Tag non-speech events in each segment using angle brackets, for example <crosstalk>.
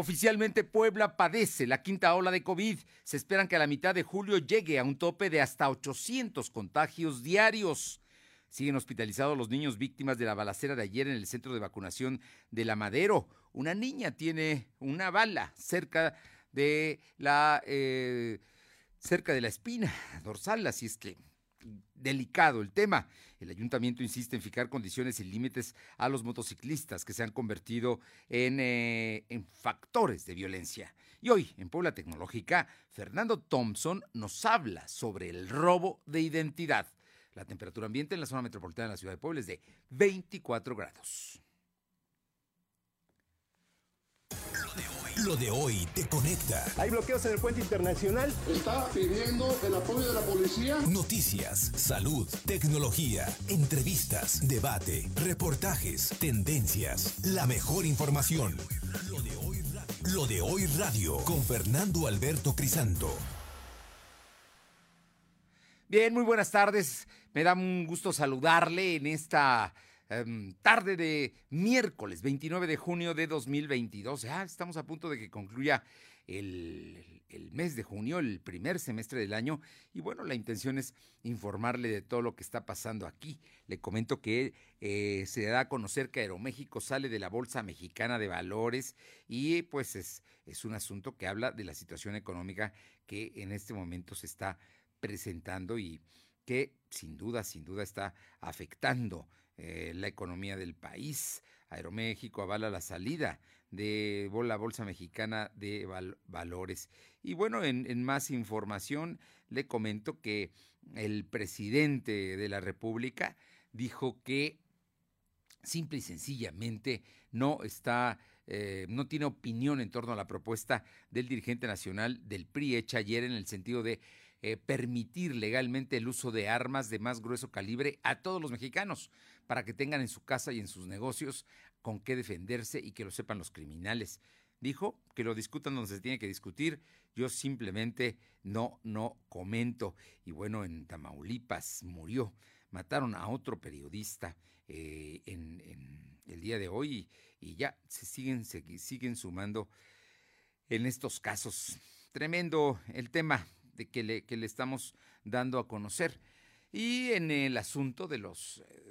Oficialmente Puebla padece la quinta ola de COVID. Se esperan que a la mitad de julio llegue a un tope de hasta 800 contagios diarios. Siguen hospitalizados los niños víctimas de la balacera de ayer en el centro de vacunación de La Madero. Una niña tiene una bala cerca de la eh, cerca de la espina dorsal, así es que delicado el tema. El ayuntamiento insiste en fijar condiciones y límites a los motociclistas que se han convertido en, eh, en, factores de violencia. Y hoy, en Puebla Tecnológica, Fernando Thompson nos habla sobre el robo de identidad. La temperatura ambiente en la zona metropolitana de la ciudad de Puebla es de 24 grados. Lo de hoy te conecta. Hay bloqueos en el puente internacional. Está pidiendo el apoyo de la policía. Noticias, salud, tecnología, entrevistas, debate, reportajes, tendencias, la mejor información. Lo de hoy, Lo de hoy radio con Fernando Alberto Crisanto. Bien, muy buenas tardes. Me da un gusto saludarle en esta Em, tarde de miércoles 29 de junio de 2022. Ya estamos a punto de que concluya el, el, mes de junio, el primer semestre del año. Y bueno, la intención es informarle de todo lo que está pasando aquí. Le comento que eh, se da a conocer que Aeroméxico sale de la Bolsa Mexicana de Valores y pues es, es un asunto que habla de la situación económica que en este momento se está presentando y que sin duda, sin duda está afectando eh, la economía del país. Aeroméxico avala la salida de la Bolsa Mexicana de Valores. Y bueno, en, más información le comento que el presidente de la República dijo que simple y sencillamente no está, eh, no tiene opinión en torno a la propuesta del dirigente nacional del PRI hecha ayer en el sentido de eh, permitir legalmente el uso de armas de más grueso calibre a todos los mexicanos para que tengan en su casa y en sus negocios con qué defenderse y que lo sepan los criminales. Dijo que lo discutan donde se tiene que discutir. Yo simplemente no, no comento. Y bueno, en Tamaulipas murió. Mataron a otro periodista eh, en, el día de hoy y, ya se siguen, se siguen sumando en estos casos. Tremendo el tema de que le, que le estamos dando a conocer. Y en el asunto de los eh,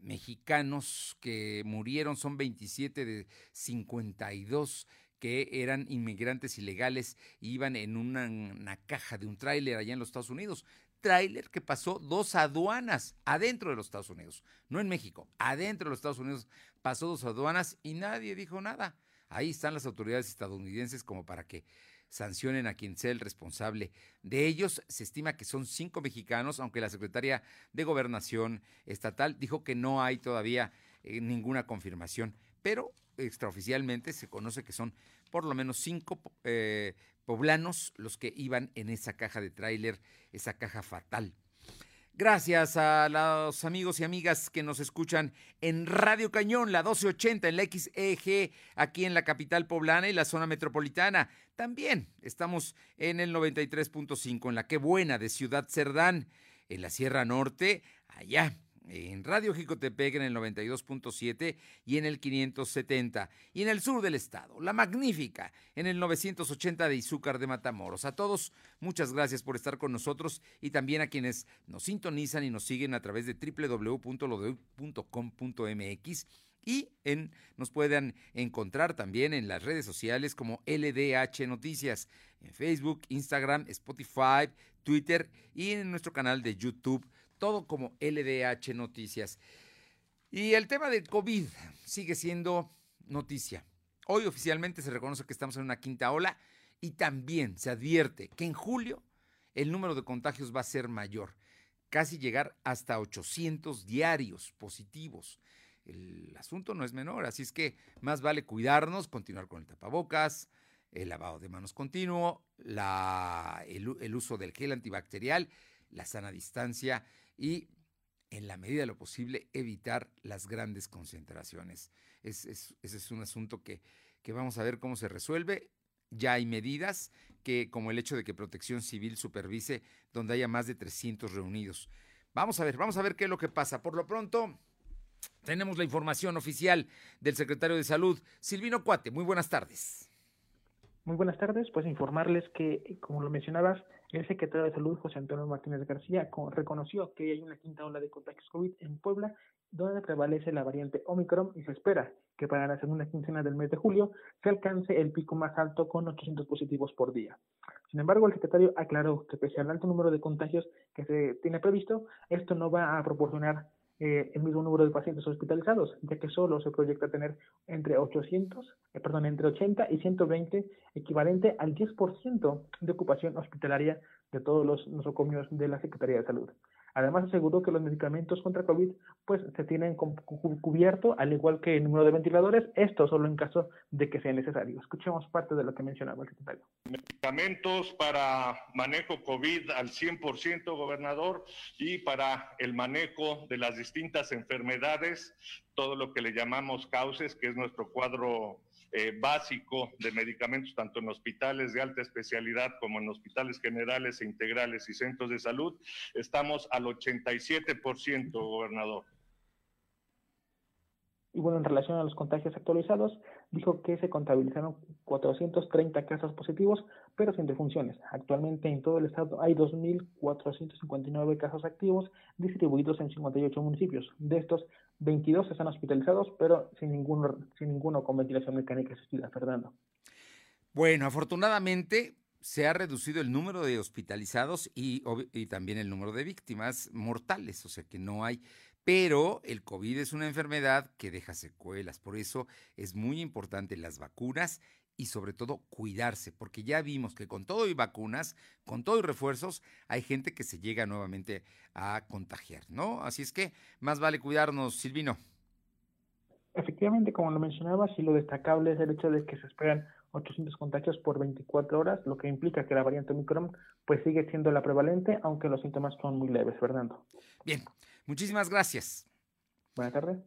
mexicanos que murieron, son 27 de 52 que eran inmigrantes ilegales, iban en una, una caja de un tráiler allá en los Estados Unidos. Tráiler que pasó dos aduanas adentro de los Estados Unidos, no en México, adentro de los Estados Unidos pasó dos aduanas y nadie dijo nada. Ahí están las autoridades estadounidenses como para que sancionen a quien sea el responsable. De ellos se estima que son cinco mexicanos, aunque la secretaria de Gobernación Estatal dijo que no hay todavía eh, ninguna confirmación, pero extraoficialmente se conoce que son por lo menos cinco eh, poblanos los que iban en esa caja de tráiler, esa caja fatal. Gracias a los amigos y amigas que nos escuchan en Radio Cañón, la 1280 en la XEG, aquí en la capital poblana y la zona metropolitana. También estamos en el 93.5 en la Qué Buena de Ciudad Cerdán, en la Sierra Norte, allá en Radio Jicotepec en el 92.7 y en el 570. Y en el sur del estado, La Magnífica, en el 980 de Izúcar de Matamoros. A todos, muchas gracias por estar con nosotros y también a quienes nos sintonizan y nos siguen a través de www.lodehoy.com.mx y en, nos pueden encontrar también en las redes sociales como LDH Noticias, en Facebook, Instagram, Spotify, Twitter y en nuestro canal de YouTube todo como LDH Noticias. Y el tema del COVID sigue siendo noticia. Hoy oficialmente se reconoce que estamos en una quinta ola y también se advierte que en julio el número de contagios va a ser mayor, casi llegar hasta 800 diarios positivos. El asunto no es menor, así es que más vale cuidarnos, continuar con el tapabocas, el lavado de manos continuo, la, el, el uso del gel antibacterial, la sana distancia y en la medida de lo posible evitar las grandes concentraciones. ese es un asunto que, que vamos a ver cómo se resuelve. Ya hay medidas que, como el hecho de que Protección Civil supervise donde haya más de 300 reunidos. Vamos a ver, vamos a ver qué es lo que pasa. Por lo pronto, tenemos la información oficial del secretario de Salud, Silvino Cuate. Muy buenas tardes. Muy buenas tardes, pues informarles que, como lo mencionabas, el secretario de Salud, José Antonio Martínez García, reconoció que hay una quinta ola de contagios COVID en Puebla, donde prevalece la variante Omicron y se espera que para la segunda quincena del mes de julio se alcance el pico más alto con 800 positivos por día. Sin embargo, el secretario aclaró que pese al alto número de contagios que se tiene previsto, esto no va a proporcionar eh, el mismo número de pacientes hospitalizados, ya que solo se proyecta tener entre 800, eh, perdón, entre 80 y 120, equivalente al 10% de ocupación hospitalaria de todos los nosocomios de la Secretaría de Salud. Además, aseguró que los medicamentos contra COVID pues, se tienen cubierto, al igual que el número de ventiladores, esto solo en caso de que sea necesario. Escuchemos parte de lo que mencionaba el secretario. Medicamentos para manejo COVID al 100%, gobernador, y para el manejo de las distintas enfermedades, todo lo que le llamamos cauces, que es nuestro cuadro eh, básico de medicamentos, tanto en hospitales de alta especialidad como en hospitales generales e integrales y centros de salud. Estamos al 87%, gobernador. Y bueno, en relación a los contagios actualizados, dijo que se contabilizaron 430 casos positivos, pero sin defunciones. Actualmente en todo el estado hay 2.459 casos activos distribuidos en 58 municipios. De estos, 22 están hospitalizados, pero sin ninguno, sin ninguno con ventilación mecánica asistida. Fernando. Bueno, afortunadamente se ha reducido el número de hospitalizados y, y, también el número de víctimas mortales, o sea que no hay pero el COVID es una enfermedad que deja secuelas, por eso es muy importante las vacunas y sobre todo cuidarse, porque ya vimos que con todo y vacunas, con todo y refuerzos, hay gente que se llega nuevamente a contagiar, ¿no? Así es que más vale cuidarnos, Silvino. Efectivamente, como lo mencionaba, sí lo destacable es el hecho de que se esperan 800 contagios por 24 horas, lo que implica que la variante Omicron pues sigue siendo la prevalente, aunque los síntomas son muy leves, Fernando. Bien, Muchísimas gracias. Buenas tardes.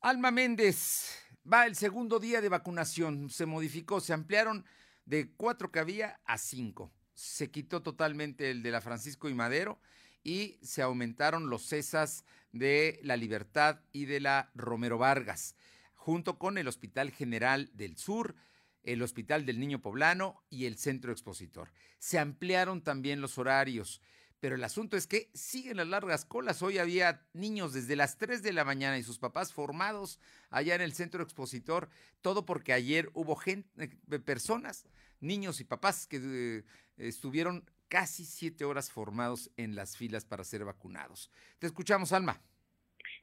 Alma Méndez, va el segundo día de vacunación. Se modificó, se ampliaron de cuatro que había a cinco. Se quitó totalmente el de la Francisco y Madero y se aumentaron los cesas de la Libertad y de la Romero Vargas, junto con el Hospital General del Sur, el Hospital del Niño Poblano y el Centro Expositor. Se ampliaron también los horarios. Pero el asunto es que siguen las largas colas. Hoy había niños desde las 3 de la mañana y sus papás formados allá en el centro expositor, todo porque ayer hubo gente, eh, personas, niños y papás que eh, estuvieron casi siete horas formados en las filas para ser vacunados. Te escuchamos, Alma.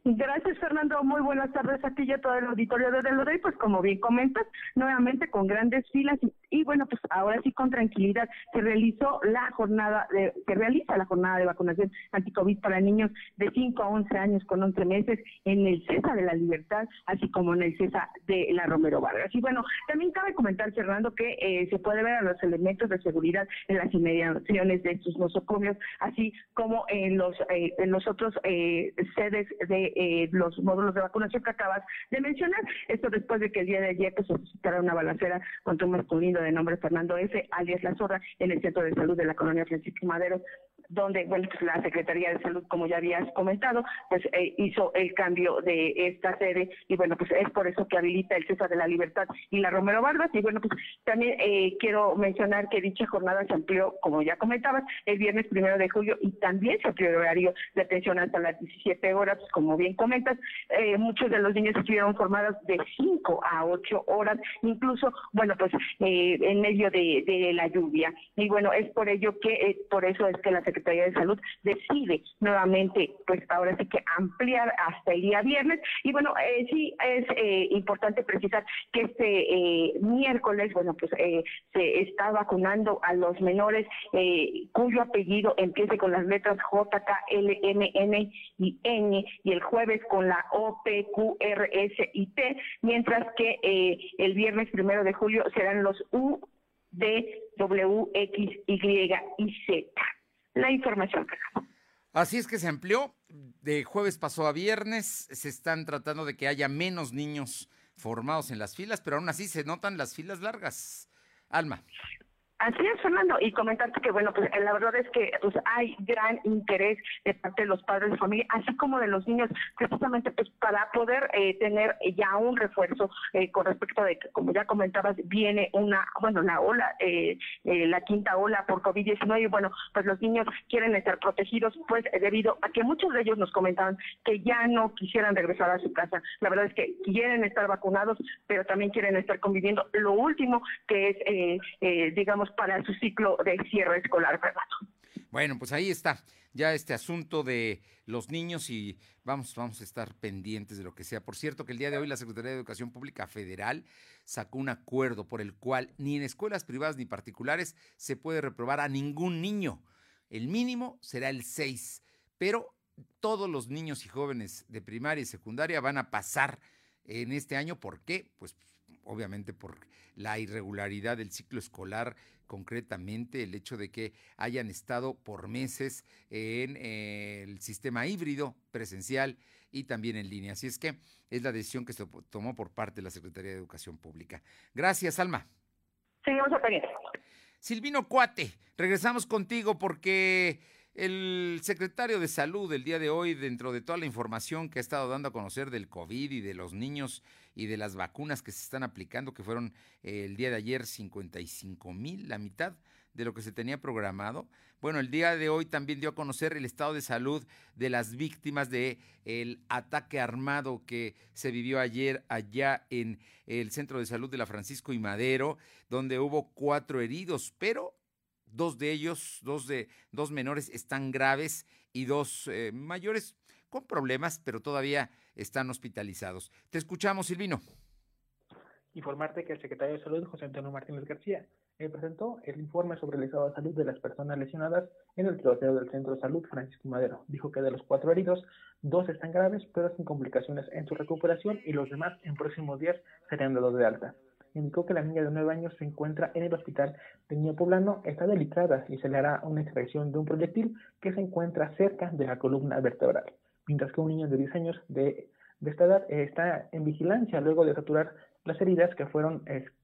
Gracias, Fernando. Muy buenas tardes a ti y a todo el auditorio de Delorey. Pues como bien comentas, nuevamente con grandes filas y, bueno, pues ahora sí con tranquilidad se realizó la jornada, de, se realiza la jornada de vacunación anticovid para niños de 5 a 11 años con 11 meses en el CESA de la Libertad, así como en el CESA de la Romero Vargas. Y bueno, también cabe comentar, Fernando, que eh, se puede ver a los elementos de seguridad en las inmediaciones de estos nosocomios, así como en los, eh, en los otros eh, sedes de eh, los módulos de vacunación que acabas de mencionar. Esto después de que el día de ayer pues, se suscitara una balacera contra un masculino de nombre Fernando F., alias La Zorra, en el Centro de Salud de la colonia Francisco Madero, donde bueno, pues, la Secretaría de Salud, como ya habías comentado, pues eh, hizo el cambio de esta sede y bueno, pues es por eso que habilita el César de la Libertad y la Romero Vargas. Y bueno, pues también eh, quiero mencionar que dicha jornada se amplió, como ya comentabas, el viernes primero de julio y también se amplió el horario de atención hasta las 17 horas, pues, como bien comentas, eh, muchos de los niños estuvieron formados de 5 a 8 horas, incluso, bueno, pues eh, en medio de, la lluvia. Y bueno, es por ello que, eh, por eso es que la Secretaría de Salud decide nuevamente, pues ahora sí que ampliar hasta el día viernes. Y bueno, eh, sí es eh, importante precisar que este eh, miércoles, bueno, pues eh, se está vacunando a los menores eh, cuyo apellido empiece con las letras J, K, L, M, N y N, y el jueves con la O, P, Q, R, S y T, mientras que el viernes primero de julio serán los U, D, W, X, Y y Z. La información. Así es que se amplió, de jueves pasó a viernes, se están tratando de que haya menos niños formados en las filas, pero aún así se notan las filas largas. Alma. Así es, Fernando, y comentarte que, bueno, pues la verdad es que pues, hay gran interés de parte de los padres de familia, así como de los niños, precisamente pues para poder eh, tener ya un refuerzo eh, con respecto de que, como ya comentabas, viene una, bueno, la ola, eh, la quinta ola por COVID-19, y bueno, pues los niños quieren estar protegidos, pues debido a que muchos de ellos nos comentaban que ya no quisieran regresar a su casa. La verdad es que quieren estar vacunados, pero también quieren estar conviviendo. Lo último que es, digamos, para su ciclo de cierre escolar, Fernando. Bueno, pues ahí está ya este asunto de los niños y vamos, vamos a estar pendientes de lo que sea. Por cierto, que el día de hoy la Secretaría de Educación Pública Federal sacó un acuerdo por el cual ni en escuelas privadas ni particulares se puede reprobar a ningún niño. El mínimo será el 6, pero todos los niños y jóvenes de primaria y secundaria van a pasar en este año. ¿Por qué? Pues obviamente por la irregularidad del ciclo escolar, concretamente el hecho de que hayan estado por meses en eh, el sistema híbrido presencial y también en línea. Así es que es la decisión que se tomó por parte de la Secretaría de Educación Pública. Gracias, Alma. Seguimos a Silvino Cuate, regresamos contigo porque el secretario de Salud el día de hoy, dentro de toda la información que ha estado dando a conocer del COVID y de los niños y de las vacunas que se están aplicando, que fueron eh, el día de ayer 55 mil, la mitad de lo que se tenía programado. Bueno, el día de hoy también dio a conocer el estado de salud de las víctimas de el ataque armado que se vivió ayer allá en el Centro de Salud de la Francisco y Madero, donde hubo cuatro heridos, pero Dos de ellos, dos de dos menores están graves y dos eh, mayores con problemas, pero todavía están hospitalizados. Te escuchamos, Silvino. Informarte que el secretario de Salud, José Antonio Martínez García, eh, presentó el informe sobre el estado de salud de las personas lesionadas en el tiroteo del Centro de Salud Francisco Madero. Dijo que de los cuatro heridos, dos están graves, pero sin complicaciones en su recuperación y los demás en próximos días serían dados de alta indicó que la niña de 9 años se encuentra en el hospital de Niño Poblano, está delicada y se le hará una extracción de un proyectil que se encuentra cerca de la columna vertebral, mientras que un niño de 10 años de, esta edad está en vigilancia luego de saturar las heridas que fueron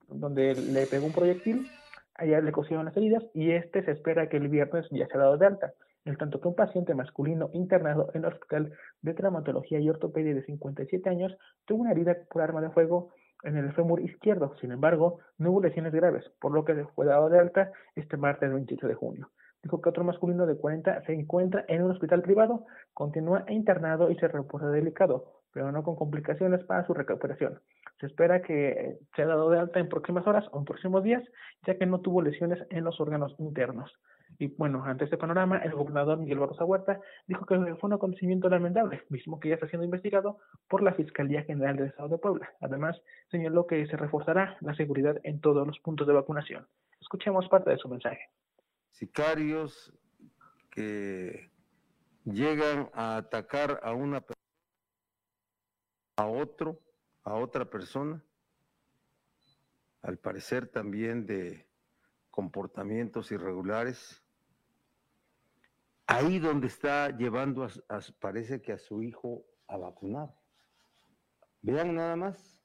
donde le pegó un proyectil, allá le cosieron las heridas y este se espera que el viernes ya ha dado de alta en tanto que un paciente masculino internado en el Hospital de Traumatología y Ortopedia de 57 años tuvo una herida por arma de fuego en el fémur izquierdo. Sin embargo, no hubo lesiones graves, por lo que fue dado de alta este martes 28 de junio. Dijo que otro masculino de 40 se encuentra en un hospital privado, continúa internado y se reposa delicado, pero no con complicaciones para su recuperación. Se espera que sea dado de alta en próximas horas o en próximos días, ya que no tuvo lesiones en los órganos internos. Y bueno, ante este panorama, el gobernador Miguel Barroso Huerta dijo que fue un acontecimiento lamentable, mismo que ya está siendo investigado por la Fiscalía General del Estado de Puebla. Además, señaló que se reforzará la seguridad en todos los puntos de vacunación. Escuchemos parte de su mensaje. Sicarios que llegan a atacar a una a otro, a otra persona, al parecer también de comportamientos irregulares, ahí donde está llevando, a, parece que a su hijo a vacunar. Vean nada más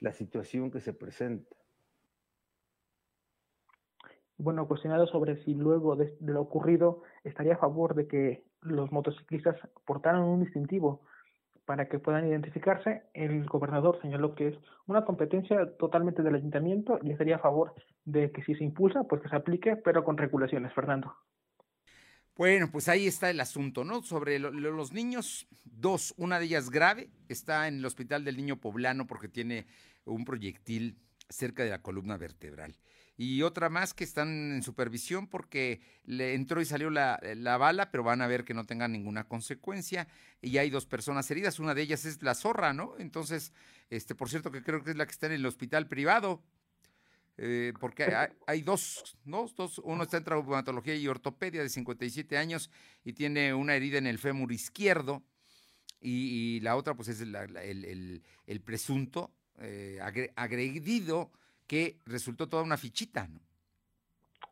la situación que se presenta. Bueno, cuestionado sobre si luego de, lo ocurrido estaría a favor de que los motociclistas portaran un distintivo para que puedan identificarse, el gobernador señaló que es una competencia totalmente del ayuntamiento y estaría a favor de que si se impulsa, pues que se aplique, pero con regulaciones, Fernando. Bueno, pues ahí está el asunto, ¿no? Sobre los niños, dos, una de ellas grave, está en el hospital del niño poblano porque tiene un proyectil cerca de la columna vertebral y otra más que están en supervisión porque le entró y salió la, bala, pero van a ver que no tengan ninguna consecuencia. Y hay dos personas heridas, una de ellas es la zorra, ¿no? Entonces, este, por cierto que creo que es la que está en el hospital privado. Eh, porque hay, dos, dos, dos, uno está en traumatología y ortopedia de 57 años y tiene una herida en el fémur izquierdo y, la otra pues es el, presunto eh, agredido que resultó toda una fichita, ¿no?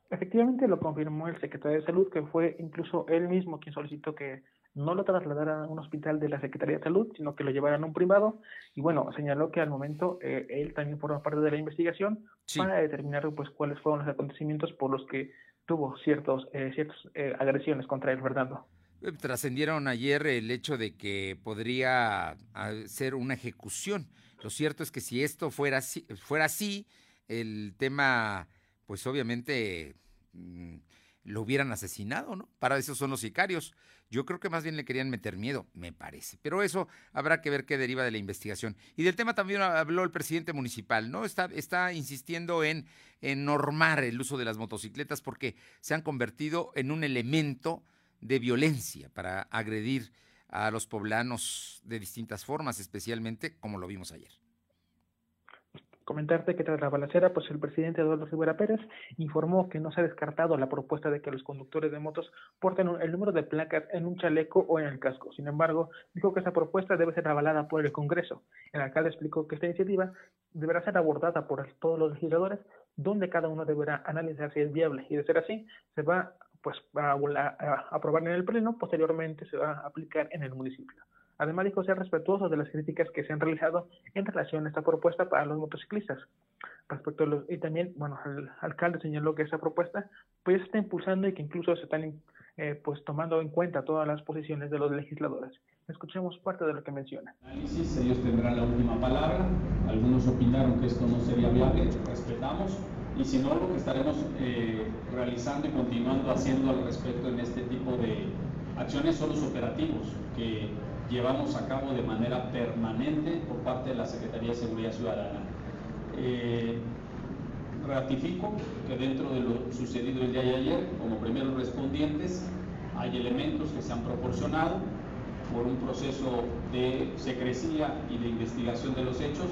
Efectivamente lo confirmó el secretario de Salud, que fue incluso él mismo quien solicitó que no lo trasladaran a un hospital de la Secretaría de Salud, sino que lo llevaran a un privado. Y bueno, señaló que al momento eh, él también forma parte de la investigación para determinar pues cuáles fueron los acontecimientos por los que tuvo ciertos, eh, ciertas eh, agresiones contra él, Fernando. Trascendieron ayer el hecho de que podría ah, ser una ejecución. Lo cierto es que si esto fuera así, fuera así el tema, pues obviamente mm, lo hubieran asesinado, ¿no? Para eso son los sicarios. Yo creo que más bien le querían meter miedo, me parece. Pero eso habrá que ver qué deriva de la investigación. Y del tema también habló el presidente municipal, ¿no? Está, insistiendo en, en normar el uso de las motocicletas porque se han convertido en un elemento de violencia para agredir a los poblanos de distintas formas, especialmente como lo vimos ayer. Comentarte que tras la balacera, pues el presidente Eduardo Rivera Pérez informó que no se ha descartado la propuesta de que los conductores de motos porten el número de placas en un chaleco o en el casco. Sin embargo, dijo que esa propuesta debe ser avalada por el Congreso. El alcalde explicó que esta iniciativa deberá ser abordada por todos los legisladores, donde cada uno deberá analizar si es viable y de ser así, se va pues a, a aprobar en el pleno, posteriormente se va a aplicar en el municipio. Además dijo ser respetuoso de las críticas que se han realizado en relación a esta propuesta para los motociclistas. Respecto a los, y también, bueno, el alcalde señaló que esa propuesta pues está impulsando y que incluso se están eh, pues tomando en cuenta todas las posiciones de los legisladores. Escuchemos parte de lo que menciona. Análisis, ellos tendrán la última palabra. Algunos opinaron que esto no sería viable, respetamos. Y si no, lo que estaremos eh, realizando y continuando haciendo al respecto en este tipo de acciones son los operativos que llevamos a cabo de manera permanente por parte de la Secretaría de Seguridad Ciudadana. Eh, ratifico que dentro de lo sucedido el día de ayer, como primeros respondientes, hay elementos que se han proporcionado por un proceso de secrecía y de investigación de los hechos,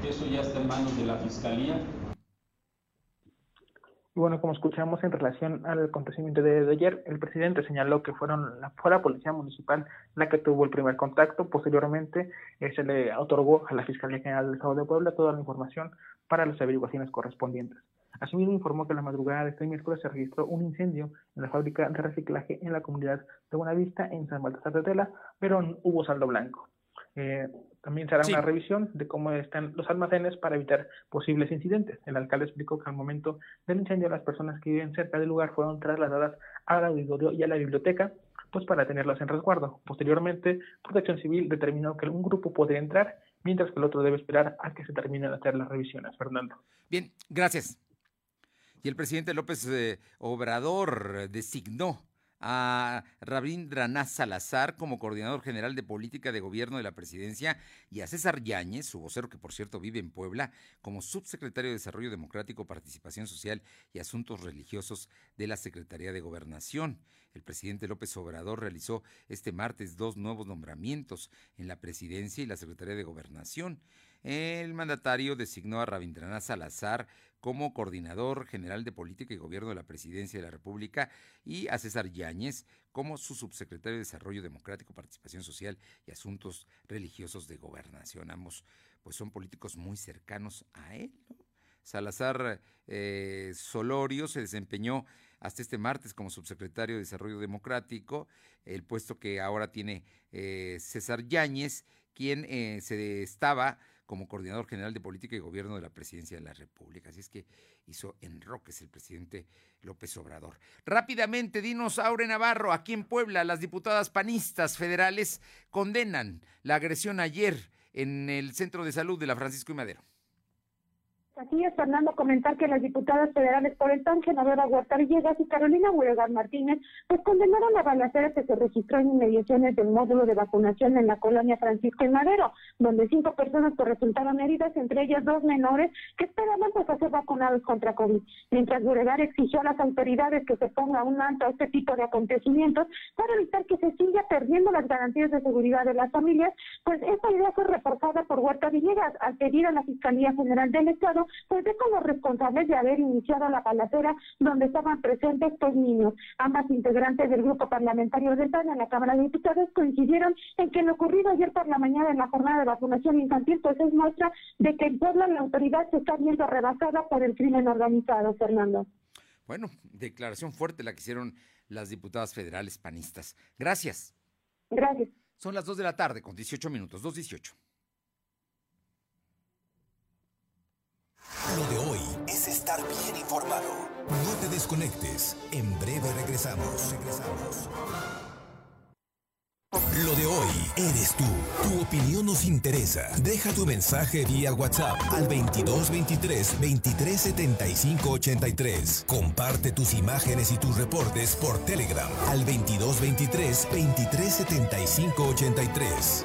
que eso ya está en manos de la Fiscalía bueno, como escuchamos en relación al acontecimiento de, ayer, el presidente señaló que fueron la, fue la policía municipal la que tuvo el primer contacto. Posteriormente eh, se le otorgó a la Fiscalía General del Estado de Puebla toda la información para las averiguaciones correspondientes. Asimismo, informó que la madrugada de este miércoles se registró un incendio en la fábrica de reciclaje en la comunidad de Buenavista, en San Baltasar de Tela, pero hubo saldo blanco. Eh, también se hará una revisión de cómo están los almacenes para evitar posibles incidentes. El alcalde explicó que al momento del incendio las personas que viven cerca del lugar fueron trasladadas al auditorio y a la biblioteca pues para tenerlas en resguardo. Posteriormente, Protección Civil determinó que un grupo podría entrar, mientras que el otro debe esperar a que se terminen de hacer las revisiones. Fernando. Bien, gracias. Y el presidente López eh, Obrador designó a Rabindranath Salazar como coordinador general de política de gobierno de la presidencia y a César Yáñez, su vocero que por cierto vive en Puebla, como subsecretario de Desarrollo Democrático, Participación Social y Asuntos Religiosos de la Secretaría de Gobernación. El presidente López Obrador realizó este martes dos nuevos nombramientos en la presidencia y la Secretaría de Gobernación. El mandatario designó a Rabindranath Salazar como coordinador general de política y gobierno de la presidencia de la República y a César Yáñez como su subsecretario de Desarrollo Democrático, Participación Social y Asuntos Religiosos de Gobernación. Ambos pues son políticos muy cercanos a él. Salazar eh, Solorio se desempeñó hasta este martes como subsecretario de Desarrollo Democrático, el puesto que ahora tiene eh, César Yáñez, quien eh, se estaba como coordinador general de política y gobierno de la presidencia de la República. Así es que hizo enroques el presidente López Obrador. Rápidamente, dinos, Aure Navarro, aquí en Puebla, las diputadas panistas federales condenan la agresión ayer en el Centro de Salud de la Francisco y Madero. Así es, Fernando, comentar que las diputadas federales por el TAN, Genadora Huerta Villegas y Carolina Huelgar Martínez, pues condenaron la balacera que se registró en inmediaciones del módulo de vacunación en la colonia Francisco y Madero, donde cinco personas pues, resultaron heridas, entre ellas dos menores que esperaban pues ser vacunados contra COVID. Mientras Huelgar exigió a las autoridades que se ponga un alto a este tipo de acontecimientos para evitar que se siga perdiendo las garantías de seguridad de las familias, pues esta idea fue reforzada por Huerta Villegas al pedir a la Fiscalía General del Estado pues ve como responsables de haber iniciado la balacera donde estaban presentes estos niños. Ambas integrantes del grupo parlamentario del PAN en la Cámara de Diputados coincidieron en que lo ocurrido ayer por la mañana en la jornada de vacunación infantil pues es muestra de que en Puebla la autoridad se está viendo rebasada por el crimen organizado, Fernando. Bueno, declaración fuerte la que hicieron las diputadas federales panistas. Gracias. Gracias. Son las 2 de la tarde con 18 minutos, 2.18. Lo de hoy es estar bien informado. No te desconectes. En breve regresamos. Regresamos. Lo de hoy eres tú. Tu opinión nos interesa. Deja tu mensaje vía WhatsApp al 2223 2375 83. Comparte tus imágenes y tus reportes por Telegram al 2223 2375 83.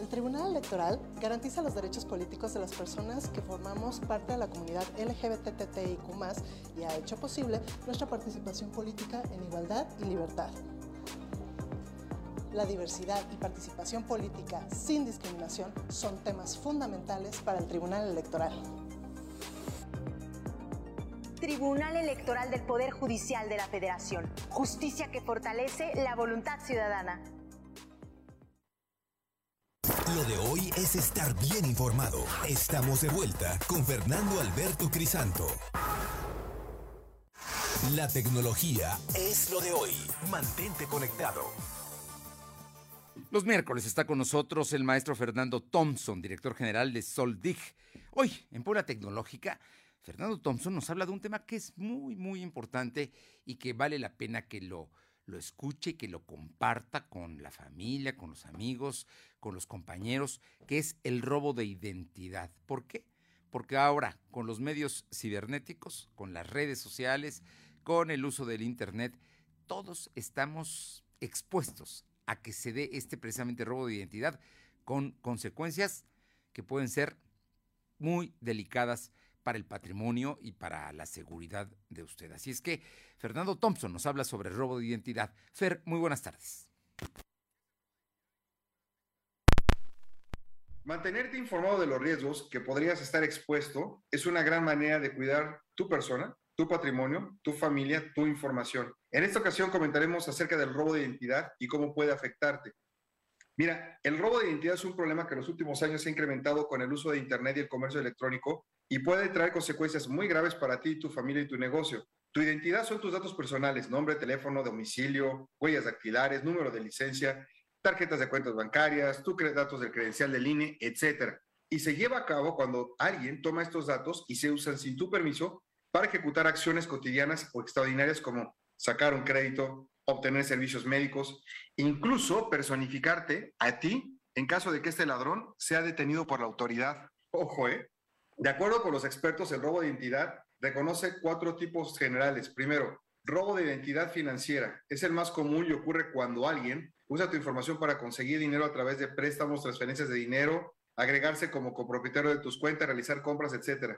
El Tribunal Electoral garantiza los derechos políticos de las personas que formamos parte de la comunidad LGBTTIQ+, y ha hecho posible nuestra participación política en igualdad y libertad. La diversidad y participación política sin discriminación son temas fundamentales para el Tribunal Electoral. Tribunal Electoral del Poder Judicial de la Federación. Justicia que fortalece la voluntad ciudadana. Lo de hoy es estar bien informado. Estamos de vuelta con Fernando Alberto Crisanto. La tecnología es lo de hoy. Mantente conectado. Los miércoles está con nosotros el maestro Fernando Thompson, director general de Soldig. Hoy, en Puebla Tecnológica, Fernando Thompson nos habla de un tema que es muy, muy importante y que vale la pena que lo, lo escuche, que lo comparta con la familia, con los amigos, con los compañeros, que es el robo de identidad. ¿Por qué? Porque ahora, con los medios cibernéticos, con las redes sociales, con el uso del Internet, todos estamos expuestos a que se dé este precisamente robo de identidad con consecuencias que pueden ser muy delicadas para el patrimonio y para la seguridad de usted. Así es que Fernando Thompson nos habla sobre robo de identidad. Fer, muy buenas tardes. Mantenerte informado de los riesgos que podrías estar expuesto es una gran manera de cuidar tu persona, tu patrimonio, tu familia, tu información. En esta ocasión comentaremos acerca del robo de identidad y cómo puede afectarte. Mira, el robo de identidad es un problema que en los últimos años se ha incrementado con el uso de Internet y el comercio electrónico y puede traer consecuencias muy graves para ti, tu familia y tu negocio. Tu identidad son tus datos personales, nombre, teléfono, domicilio, huellas dactilares, número de licencia, tarjetas de cuentas bancarias, tus datos del credencial del INE, etc. Y se lleva a cabo cuando alguien toma estos datos y se usan sin tu permiso para ejecutar acciones cotidianas o extraordinarias como sacar un crédito, obtener servicios médicos, incluso personificarte a ti en caso de que este ladrón sea detenido por la autoridad. Ojo, ¿eh? De acuerdo con los expertos, el robo de identidad reconoce cuatro tipos generales. Primero, robo de identidad financiera. Es el más común y ocurre cuando alguien usa tu información para conseguir dinero a través de préstamos, transferencias de dinero, agregarse como copropietario de tus cuentas, realizar compras, etc.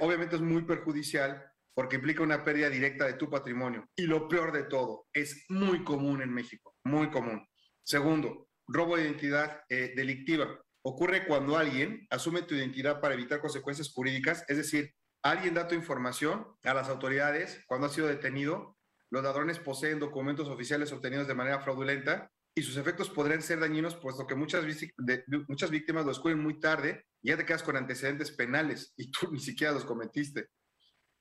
obviamente es muy perjudicial porque implica una pérdida directa de tu patrimonio. Y lo peor de todo, es muy común en México, muy común. Segundo, robo de identidad eh, delictiva. Ocurre cuando alguien asume tu identidad para evitar consecuencias jurídicas, es decir, alguien da tu información a las autoridades cuando ha sido detenido, los ladrones poseen documentos oficiales obtenidos de manera fraudulenta y sus efectos podrían ser dañinos, puesto que muchas, muchas víctimas lo descubren muy tarde y ya te quedas con antecedentes penales y tú <laughs> ni siquiera los cometiste.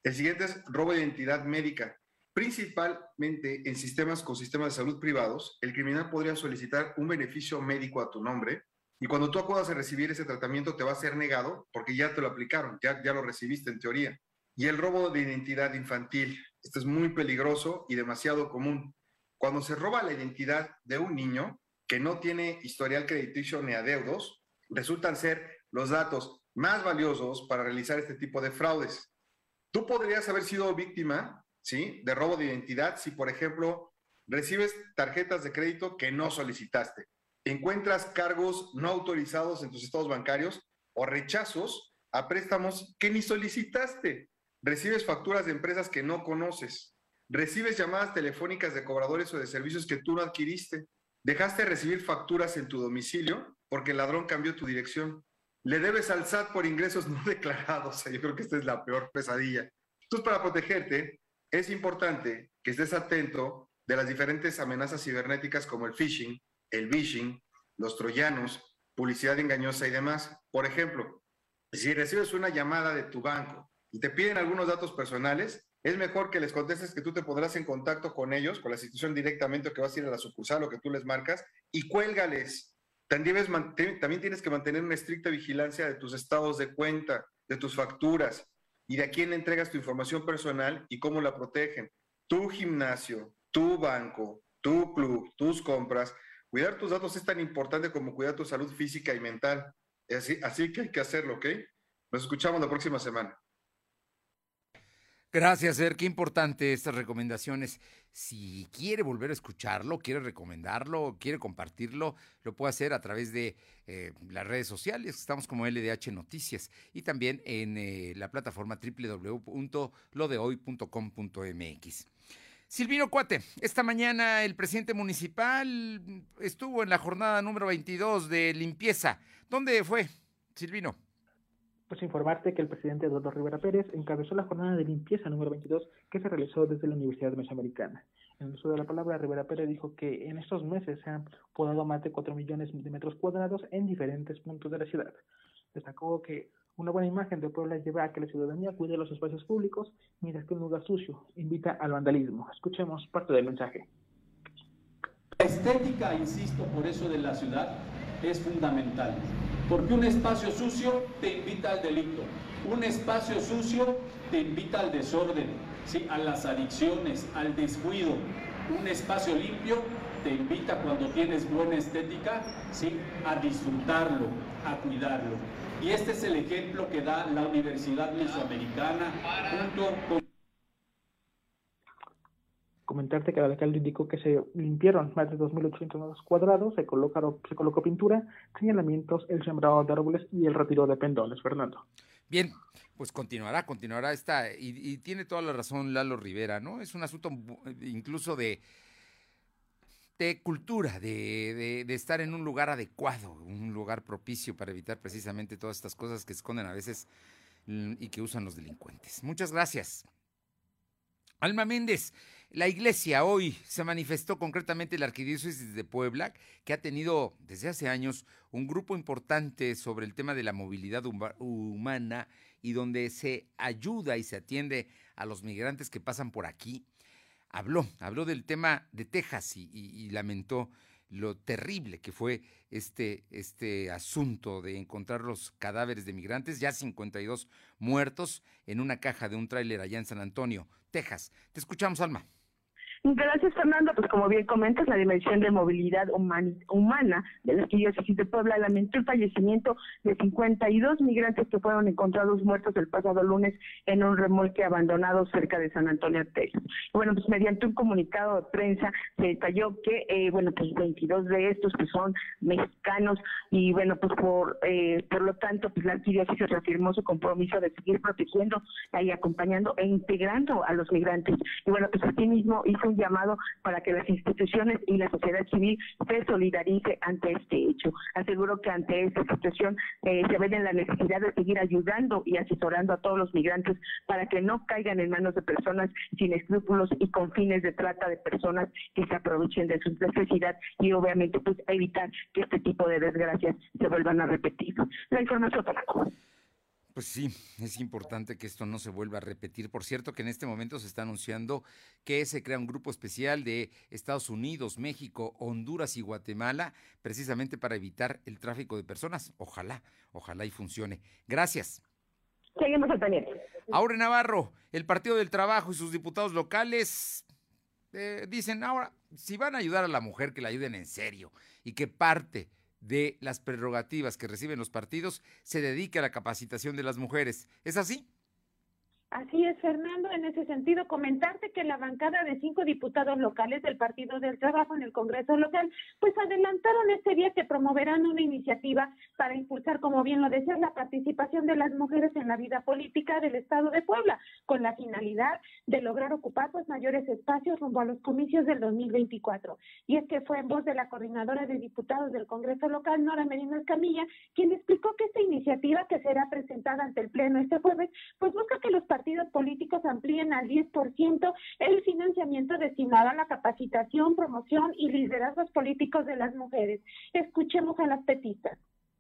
El siguiente es robo de identidad médica. Principalmente en sistemas con sistemas de salud privados, el criminal podría solicitar un beneficio médico a tu nombre y cuando tú acudas a recibir ese tratamiento te va a ser negado porque ya te lo aplicaron, ya, ya lo recibiste en teoría. Y el robo de identidad infantil. Esto es muy peligroso y demasiado común. Cuando se roba la identidad de un niño que no tiene historial crediticio ni adeudos, resultan ser los datos más valiosos para realizar este tipo de fraudes. Tú podrías haber sido víctima, ¿sí? De robo de identidad si, por ejemplo, recibes tarjetas de crédito que no solicitaste, encuentras cargos no autorizados en tus estados bancarios o rechazos a préstamos que ni solicitaste, recibes facturas de empresas que no conoces, recibes llamadas telefónicas de cobradores o de servicios que tú no adquiriste. Dejaste de recibir facturas en tu domicilio porque el ladrón cambió tu dirección. Le debes al SAT por ingresos <laughs> no declarados. Yo creo que esta es la peor pesadilla. Entonces, para protegerte, es importante que estés atento de las diferentes amenazas cibernéticas como el phishing, el vishing, los troyanos, publicidad engañosa y demás. Por ejemplo, si recibes una llamada de tu banco y te piden algunos datos personales, es mejor que les contestes que tú te pondrás en contacto con ellos, con la institución directamente o que vas a ir a la sucursal o que tú les marcas y cuélgales. También, tienes que mantener una estricta vigilancia de tus estados de cuenta, de tus facturas y de a quién entregas tu información personal y cómo la protegen. Tu gimnasio, tu banco, tu club, tus compras. Cuidar tus datos es tan importante como cuidar tu salud física y mental. Así, así que hay que hacerlo, ¿ok? Nos escuchamos la próxima semana. Gracias, Ser. Qué importante estas recomendaciones. Si quiere volver a escucharlo, quiere recomendarlo, quiere compartirlo, lo puede hacer a través de eh, las redes sociales. Estamos como LDH Noticias y también en eh, la plataforma www.lodehoy.com.mx. Silvino Cuate, esta mañana el presidente municipal estuvo en la jornada número 22 de limpieza. ¿Dónde fue, Silvino? Pues informarte que el presidente Eduardo Rivera Pérez encabezó la jornada de limpieza número 22 que se realizó desde la Universidad Mesoamericana. En el uso de la palabra, Rivera Pérez dijo que en estos meses se han podado más de 4 millones de metros cuadrados en diferentes puntos de la ciudad. Destacó que una buena imagen de Puebla lleva a que la ciudadanía cuide los espacios públicos, mientras que un lugar sucio invita al vandalismo. Escuchemos parte del mensaje. La estética, insisto, por eso de la ciudad es fundamental. Porque un espacio sucio te invita al delito, un espacio sucio te invita al desorden, ¿sí? a las adicciones, al descuido. Un espacio limpio te invita cuando tienes buena estética ¿sí? a disfrutarlo, a cuidarlo. Y este es el ejemplo que da la Universidad Mesoamericana junto con Comentarte que el alcalde indicó que se limpiaron más de 2.800 metros cuadrados, se, colocaron, se colocó pintura, señalamientos, el sembrado de árboles y el retiro de pendones. Fernando. Bien, pues continuará, continuará esta, y, tiene toda la razón Lalo Rivera, ¿no? Es un asunto incluso de, de cultura, de, de, estar en un lugar adecuado, un lugar propicio para evitar precisamente todas estas cosas que esconden a veces y que usan los delincuentes. Muchas gracias. Alma Méndez, la iglesia hoy se manifestó concretamente la Arquidiócesis de Puebla, que ha tenido desde hace años un grupo importante sobre el tema de la movilidad humana y donde se ayuda y se atiende a los migrantes que pasan por aquí. Habló, habló del tema de Texas y, lamentó lo terrible que fue este, este asunto de encontrar los cadáveres de migrantes, ya 52 muertos en una caja de un tráiler allá en San Antonio, Texas. Te escuchamos, Alma. Gracias, Fernando. Pues como bien comentas, la dimensión de movilidad humana de la Arquidiócesis de Puebla lamentó el fallecimiento de 52 migrantes que fueron encontrados muertos el pasado lunes en un remolque abandonado cerca de San Antonio, Texas. Bueno, pues mediante un comunicado de prensa se detalló que, eh, bueno, pues 22 de estos que son mexicanos y, bueno, pues por, eh, por lo tanto, pues la Arquidiócesis reafirmó su compromiso de seguir protegiendo y acompañando e integrando a los migrantes. Y, bueno, pues asimismo hizo llamado para que las instituciones y la sociedad civil se solidarice ante este hecho. Aseguro que ante esta situación eh, se ve en la necesidad de seguir ayudando y asesorando a todos los migrantes para que no caigan en manos de personas sin escrúpulos y con fines de trata de personas que se aprovechen de su necesidad y obviamente pues evitar que este tipo de desgracias se vuelvan a repetir. La información para pues sí, es importante que esto no se vuelva a repetir. Por cierto, que en este momento se está anunciando que se crea un grupo especial de Estados Unidos, México, Honduras y Guatemala, precisamente para evitar el tráfico de personas. Ojalá, ojalá y funcione. Gracias. Seguimos al Ahora Navarro, el Partido del Trabajo y sus diputados locales eh, dicen, ahora, si van a ayudar a la mujer, que la ayuden en serio y que parte de las prerrogativas que reciben los partidos se dedica a la capacitación de las mujeres. ¿Es así? Así es, Fernando. En ese sentido, comentarte que la bancada de cinco diputados locales del Partido del Trabajo en el Congreso local, pues adelantaron este día que promoverán una iniciativa para impulsar, como bien lo decías, la participación de las mujeres en la vida política del Estado de Puebla, con la finalidad de lograr ocupar pues mayores espacios rumbo a los comicios del 2024. Y es que fue en voz de la coordinadora de diputados del Congreso local, Nora Medina Escamilla, quien explicó que esta iniciativa que será presentada ante el Pleno este jueves, pues busca que los políticos amplíen al 10% el financiamiento destinado a la capacitación, promoción y liderazgos políticos de las mujeres. Escuchemos a las petistas.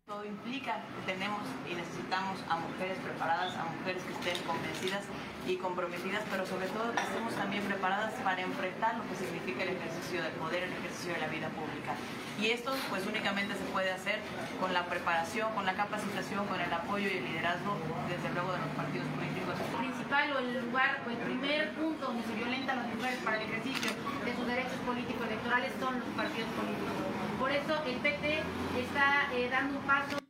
Todo implica que tenemos y necesitamos a mujeres preparadas, a mujeres que estén convencidas y comprometidas, pero sobre todo que estemos también preparadas para enfrentar lo que significa el ejercicio del poder, el ejercicio de la vida pública. Y esto pues únicamente se puede hacer con la preparación, con la capacitación, con el apoyo y el liderazgo, desde luego, de los partidos políticos. Principal o el lugar o el primer punto donde se violentan las mujeres para el ejercicio de sus derechos políticos electorales son los partidos políticos. Por eso el PT está eh, dando un paso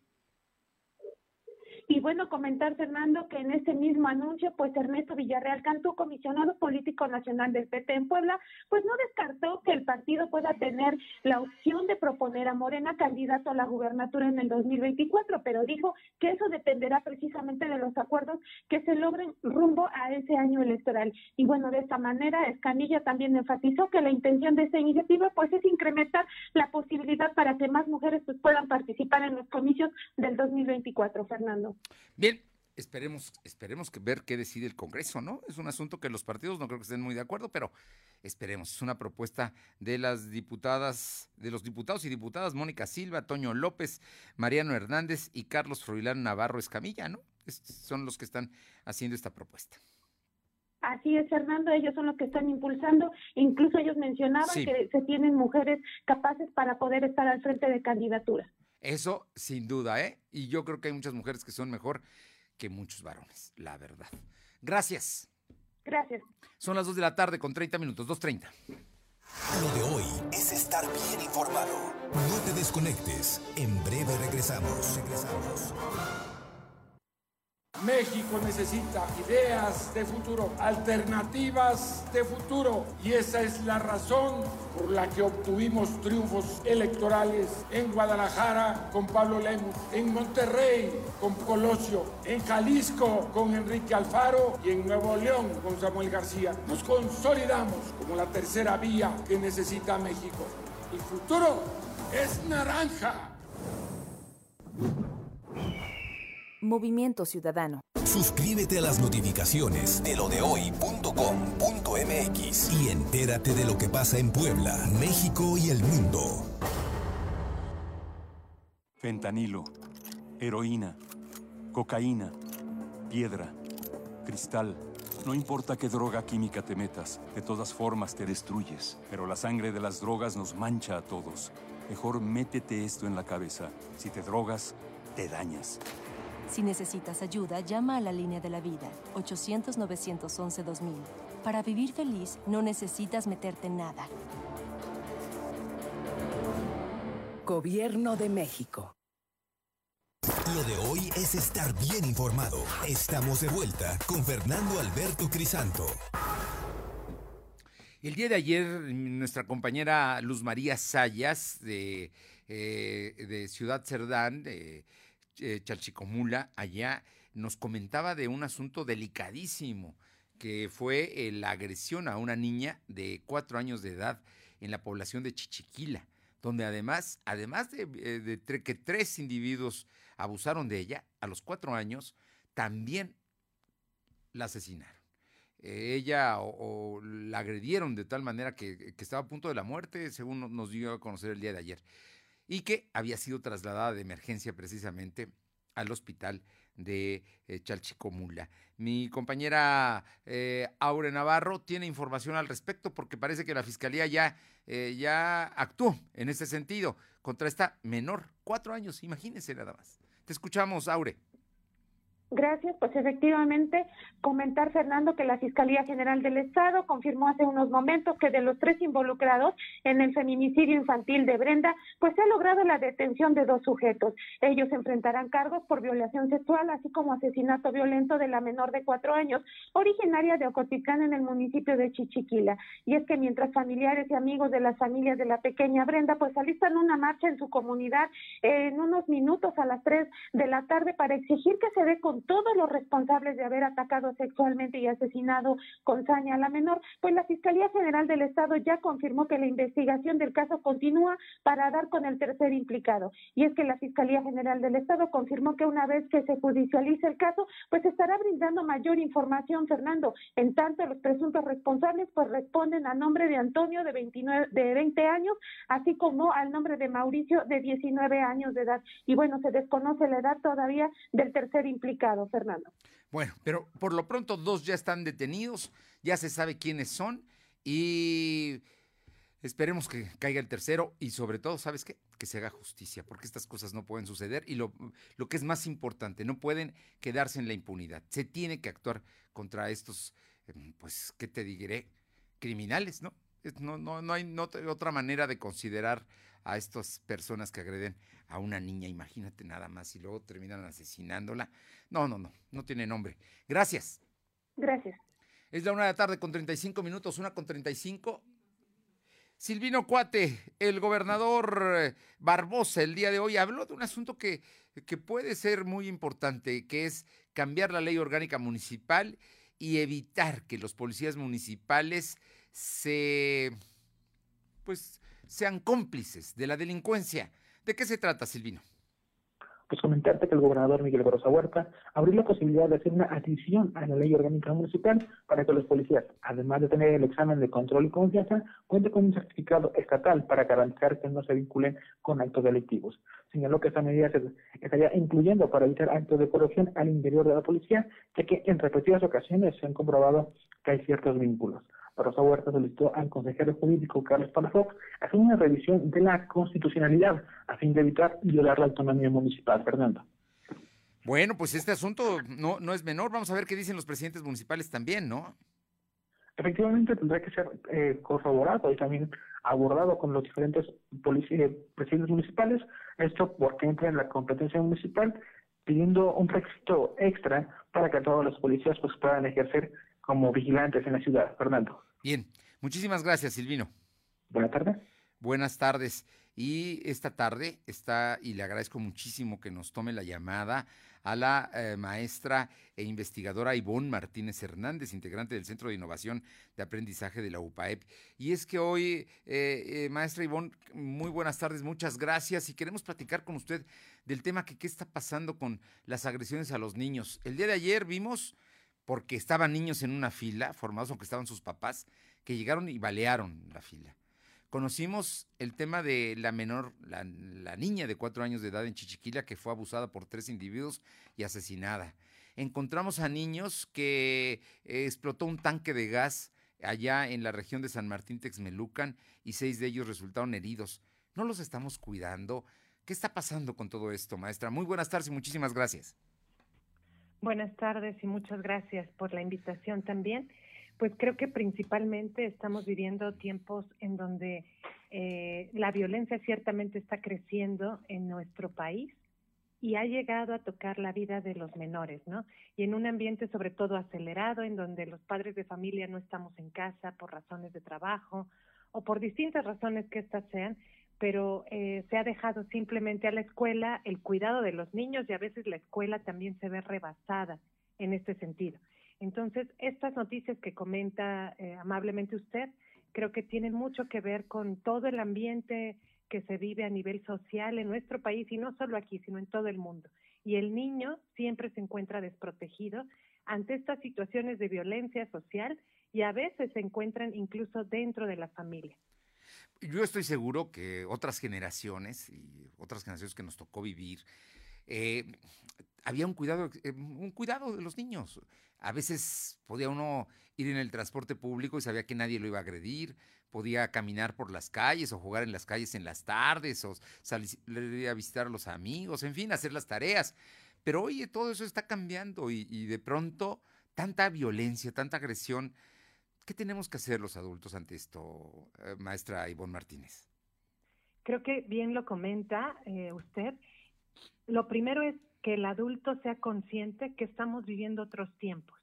bueno, comentar, Fernando, que en este mismo anuncio, pues Ernesto Villarreal Cantú, comisionado político nacional del PT en Puebla, pues no descartó que el partido pueda tener la opción de proponer a Morena candidato a la gubernatura en el 2024, pero dijo que eso dependerá precisamente de los acuerdos que se logren rumbo a ese año electoral. Y bueno, de esta manera, Escamilla también enfatizó que la intención de esta iniciativa, pues es incrementar la posibilidad para que más mujeres pues, puedan participar en los comicios del 2024, Fernando. Bien, esperemos, esperemos que ver qué decide el Congreso, ¿no? Es un asunto que los partidos no creo que estén muy de acuerdo, pero esperemos. Es una propuesta de las diputadas, de los diputados y diputadas Mónica Silva, Toño López, Mariano Hernández y Carlos Froilán Navarro Escamilla, ¿no? son los que están haciendo esta propuesta. Así es, Fernando, ellos son los que están impulsando, incluso ellos mencionaban que se tienen mujeres capaces para poder estar al frente de candidaturas. Eso sin duda, ¿eh? Y yo creo que hay muchas mujeres que son mejor que muchos varones, la verdad. Gracias. Gracias. Son las 2 de la tarde con 30 minutos, 2.30. Lo de hoy es estar bien informado. No te desconectes. En breve regresamos. Regresamos. México necesita ideas de futuro, alternativas de futuro. Y esa es la razón por la que obtuvimos triunfos electorales en Guadalajara con Pablo Lemus, en Monterrey con Colosio, en Jalisco con Enrique Alfaro y en Nuevo León con Samuel García. Nos consolidamos como la tercera vía que necesita México. El futuro es naranja. Movimiento Ciudadano. Suscríbete a las notificaciones de lo de hoy.com.mx y entérate de lo que pasa en Puebla, México y el mundo. Fentanilo, heroína, cocaína, piedra, cristal. No importa qué droga química te metas, de todas formas te destruyes. Pero la sangre de las drogas nos mancha a todos. Mejor métete esto en la cabeza. Si te drogas, te dañas. Si necesitas ayuda, llama a la línea de la vida, 800-911-2000. Para vivir feliz, no necesitas meterte en nada. Gobierno de México. Lo de hoy es estar bien informado. Estamos de vuelta con Fernando Alberto Crisanto. El día de ayer, nuestra compañera Luz María Sayas de, eh, de Ciudad Cerdán, de eh, Chalchicomula, allá, nos comentaba de un asunto delicadísimo, que fue eh, la agresión a una niña de cuatro años de edad en la población de Chichiquila, donde además, además de, eh, que tres individuos abusaron de ella, a los cuatro años, también la asesinaron. ella o, la agredieron de tal manera que, que, estaba a punto de la muerte, según nos dio a conocer el día de ayer y que había sido trasladada de emergencia precisamente al hospital de eh, Chalchicomula. Mi compañera eh, Aure Navarro tiene información al respecto porque parece que la fiscalía ya, eh, ya actuó en ese sentido contra esta menor, cuatro años, imagínense nada más. Te escuchamos, Aure. Gracias, pues efectivamente comentar Fernando que la Fiscalía General del Estado confirmó hace unos momentos que de los tres involucrados en el feminicidio infantil de Brenda, pues se ha logrado la detención de dos sujetos. Ellos enfrentarán cargos por violación sexual, así como asesinato violento de la menor de cuatro años, originaria de Ocotitlán en el municipio de Chichiquila. Y es que mientras familiares y amigos de las familias de la pequeña Brenda, pues alistan una marcha en su comunidad en unos minutos a las tres de la tarde para exigir que se dé con todos los responsables de haber atacado sexualmente y asesinado con saña a la menor, pues la Fiscalía General del Estado ya confirmó que la investigación del caso continúa para dar con el tercer implicado. Y es que la Fiscalía General del Estado confirmó que una vez que se judicialice el caso, pues estará brindando mayor información, Fernando. En tanto, los presuntos responsables pues responden a nombre de Antonio de 29 de 20 años, así como al nombre de Mauricio de 19 años de edad. Y bueno, se desconoce la edad todavía del tercer implicado. Fernando. Bueno, pero por lo pronto dos ya están detenidos, ya se sabe quiénes son y esperemos que caiga el tercero y sobre todo, ¿sabes qué? Que se haga justicia, porque estas cosas no pueden suceder y lo, lo que es más importante, no pueden quedarse en la impunidad. Se tiene que actuar contra estos, em, pues, ¿qué te diré? Criminales, ¿no? No, no, no hay otra manera de considerar a estas personas que agreden a una niña, imagínate nada más, y luego terminan asesinándola. No, no, no, no tiene nombre. Gracias. Gracias. Es la una de la tarde con 35 minutos, una con 35. Silvino Cuate, el gobernador Barbosa, el día de hoy habló de un asunto que, que puede ser muy importante, que es cambiar la ley orgánica municipal y evitar que los policías municipales se, pues, sean cómplices de la delincuencia. ¿De qué se trata, Silvino? Pues comentarte que el gobernador Miguel Barroso Huerta abrió la posibilidad de hacer una adición a la ley orgánica municipal para que los policías, además de tener el examen de control y confianza, cuenten con un certificado estatal para garantizar que no se vinculen con actos delictivos. Señaló que esta medida se estaría incluyendo para evitar actos de corrupción al interior de la policía, ya que en repetidas ocasiones se han comprobado que hay ciertos vínculos. Rosa Huerta solicitó al consejero jurídico Carlos Palafox hacer una revisión de la constitucionalidad a fin de evitar violar la autonomía municipal. Fernando. Bueno, pues este asunto no, no es menor. Vamos a ver qué dicen los presidentes municipales también, ¿no? Efectivamente, tendrá que ser eh, corroborado y también abordado con los diferentes eh, presidentes municipales. Esto porque entra en la competencia municipal pidiendo un requisito extra para que todos los policías pues, puedan ejercer como vigilantes en la ciudad. Fernando. Bien, muchísimas gracias, Silvino. Buenas tardes. Buenas tardes. Y esta tarde está, y le agradezco muchísimo que nos tome la llamada a la eh, maestra e investigadora Ivonne Martínez Hernández, integrante del Centro de Innovación de Aprendizaje de la UPAEP. Y es que hoy, eh, eh, maestra Ivonne, muy buenas tardes, muchas gracias. Y queremos platicar con usted del tema que qué está pasando con las agresiones a los niños. El día de ayer vimos porque estaban niños en una fila, formados aunque estaban sus papás, que llegaron y balearon la fila. Conocimos el tema de la menor, la, niña de cuatro años de edad en Chichiquila que fue abusada por tres individuos y asesinada. Encontramos a niños que eh, explotó un tanque de gas allá en la región de San Martín Texmelucan y seis de ellos resultaron heridos. ¿No los estamos cuidando? ¿Qué está pasando con todo esto, maestra? Muy buenas tardes y muchísimas gracias. Buenas tardes y muchas gracias por la invitación también. Pues creo que principalmente estamos viviendo tiempos en donde eh, la violencia ciertamente está creciendo en nuestro país y ha llegado a tocar la vida de los menores, ¿no? Y en un ambiente sobre todo acelerado, en donde los padres de familia no estamos en casa por razones de trabajo o por distintas razones que éstas sean, pero eh, se ha dejado simplemente a la escuela el cuidado de los niños y a veces la escuela también se ve rebasada en este sentido. Entonces, estas noticias que comenta eh, amablemente usted, creo que tienen mucho que ver con todo el ambiente que se vive a nivel social en nuestro país y no solo aquí, sino en todo el mundo. Y el niño siempre se encuentra desprotegido ante estas situaciones de violencia social y a veces se encuentran incluso dentro de la familia. Yo estoy seguro que otras generaciones y otras generaciones que nos tocó vivir, eh, había un cuidado, eh, un cuidado de los niños. A veces podía uno ir en el transporte público y sabía que nadie lo iba a agredir, podía caminar por las calles o jugar en las calles en las tardes o salir a visitar a los amigos, en fin, hacer las tareas. Pero oye, todo eso está cambiando y, y de pronto tanta violencia, tanta agresión. ¿Qué tenemos que hacer los adultos ante esto, eh, maestra Ivonne Martínez? Creo que bien lo comenta eh, usted. Lo primero es que el adulto sea consciente que estamos viviendo otros tiempos,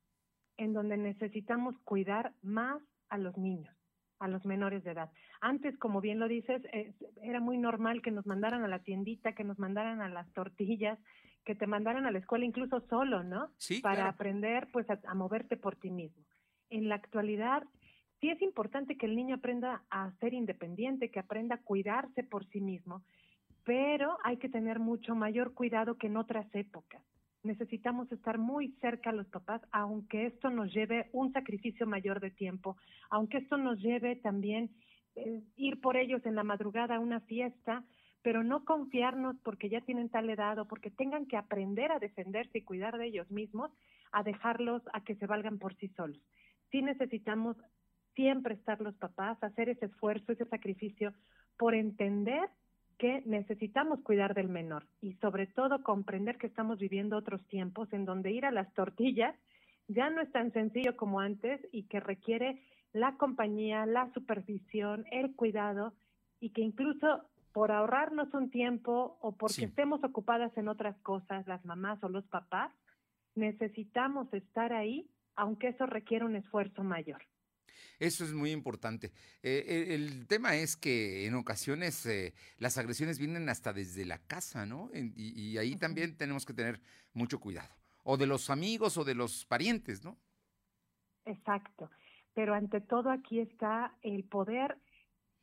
en donde necesitamos cuidar más a los niños, a los menores de edad. Antes, como bien lo dices, eh, era muy normal que nos mandaran a la tiendita, que nos mandaran a las tortillas, que te mandaran a la escuela incluso solo, ¿no? Sí. Para claro. aprender, pues, a, a moverte por ti mismo. En la actualidad, sí es importante que el niño aprenda a ser independiente, que aprenda a cuidarse por sí mismo, pero hay que tener mucho mayor cuidado que en otras épocas. Necesitamos estar muy cerca a los papás, aunque esto nos lleve un sacrificio mayor de tiempo, aunque esto nos lleve también eh, ir por ellos en la madrugada a una fiesta, pero no confiarnos porque ya tienen tal edad o porque tengan que aprender a defenderse y cuidar de ellos mismos, a dejarlos a que se valgan por sí solos. Sí necesitamos siempre estar los papás, hacer ese esfuerzo, ese sacrificio por entender que necesitamos cuidar del menor y sobre todo comprender que estamos viviendo otros tiempos en donde ir a las tortillas ya no es tan sencillo como antes y que requiere la compañía, la supervisión, el cuidado y que incluso por ahorrarnos un tiempo o porque Sí. estemos ocupadas en otras cosas, las mamás o los papás, necesitamos estar ahí, aunque eso requiere un esfuerzo mayor. Eso es muy importante. Eh, eh, el tema es que en ocasiones eh, las agresiones vienen hasta desde la casa, ¿no? Y, y ahí también tenemos que tener mucho cuidado. O de los amigos o de los parientes, ¿no? Exacto. Pero ante todo aquí está el poder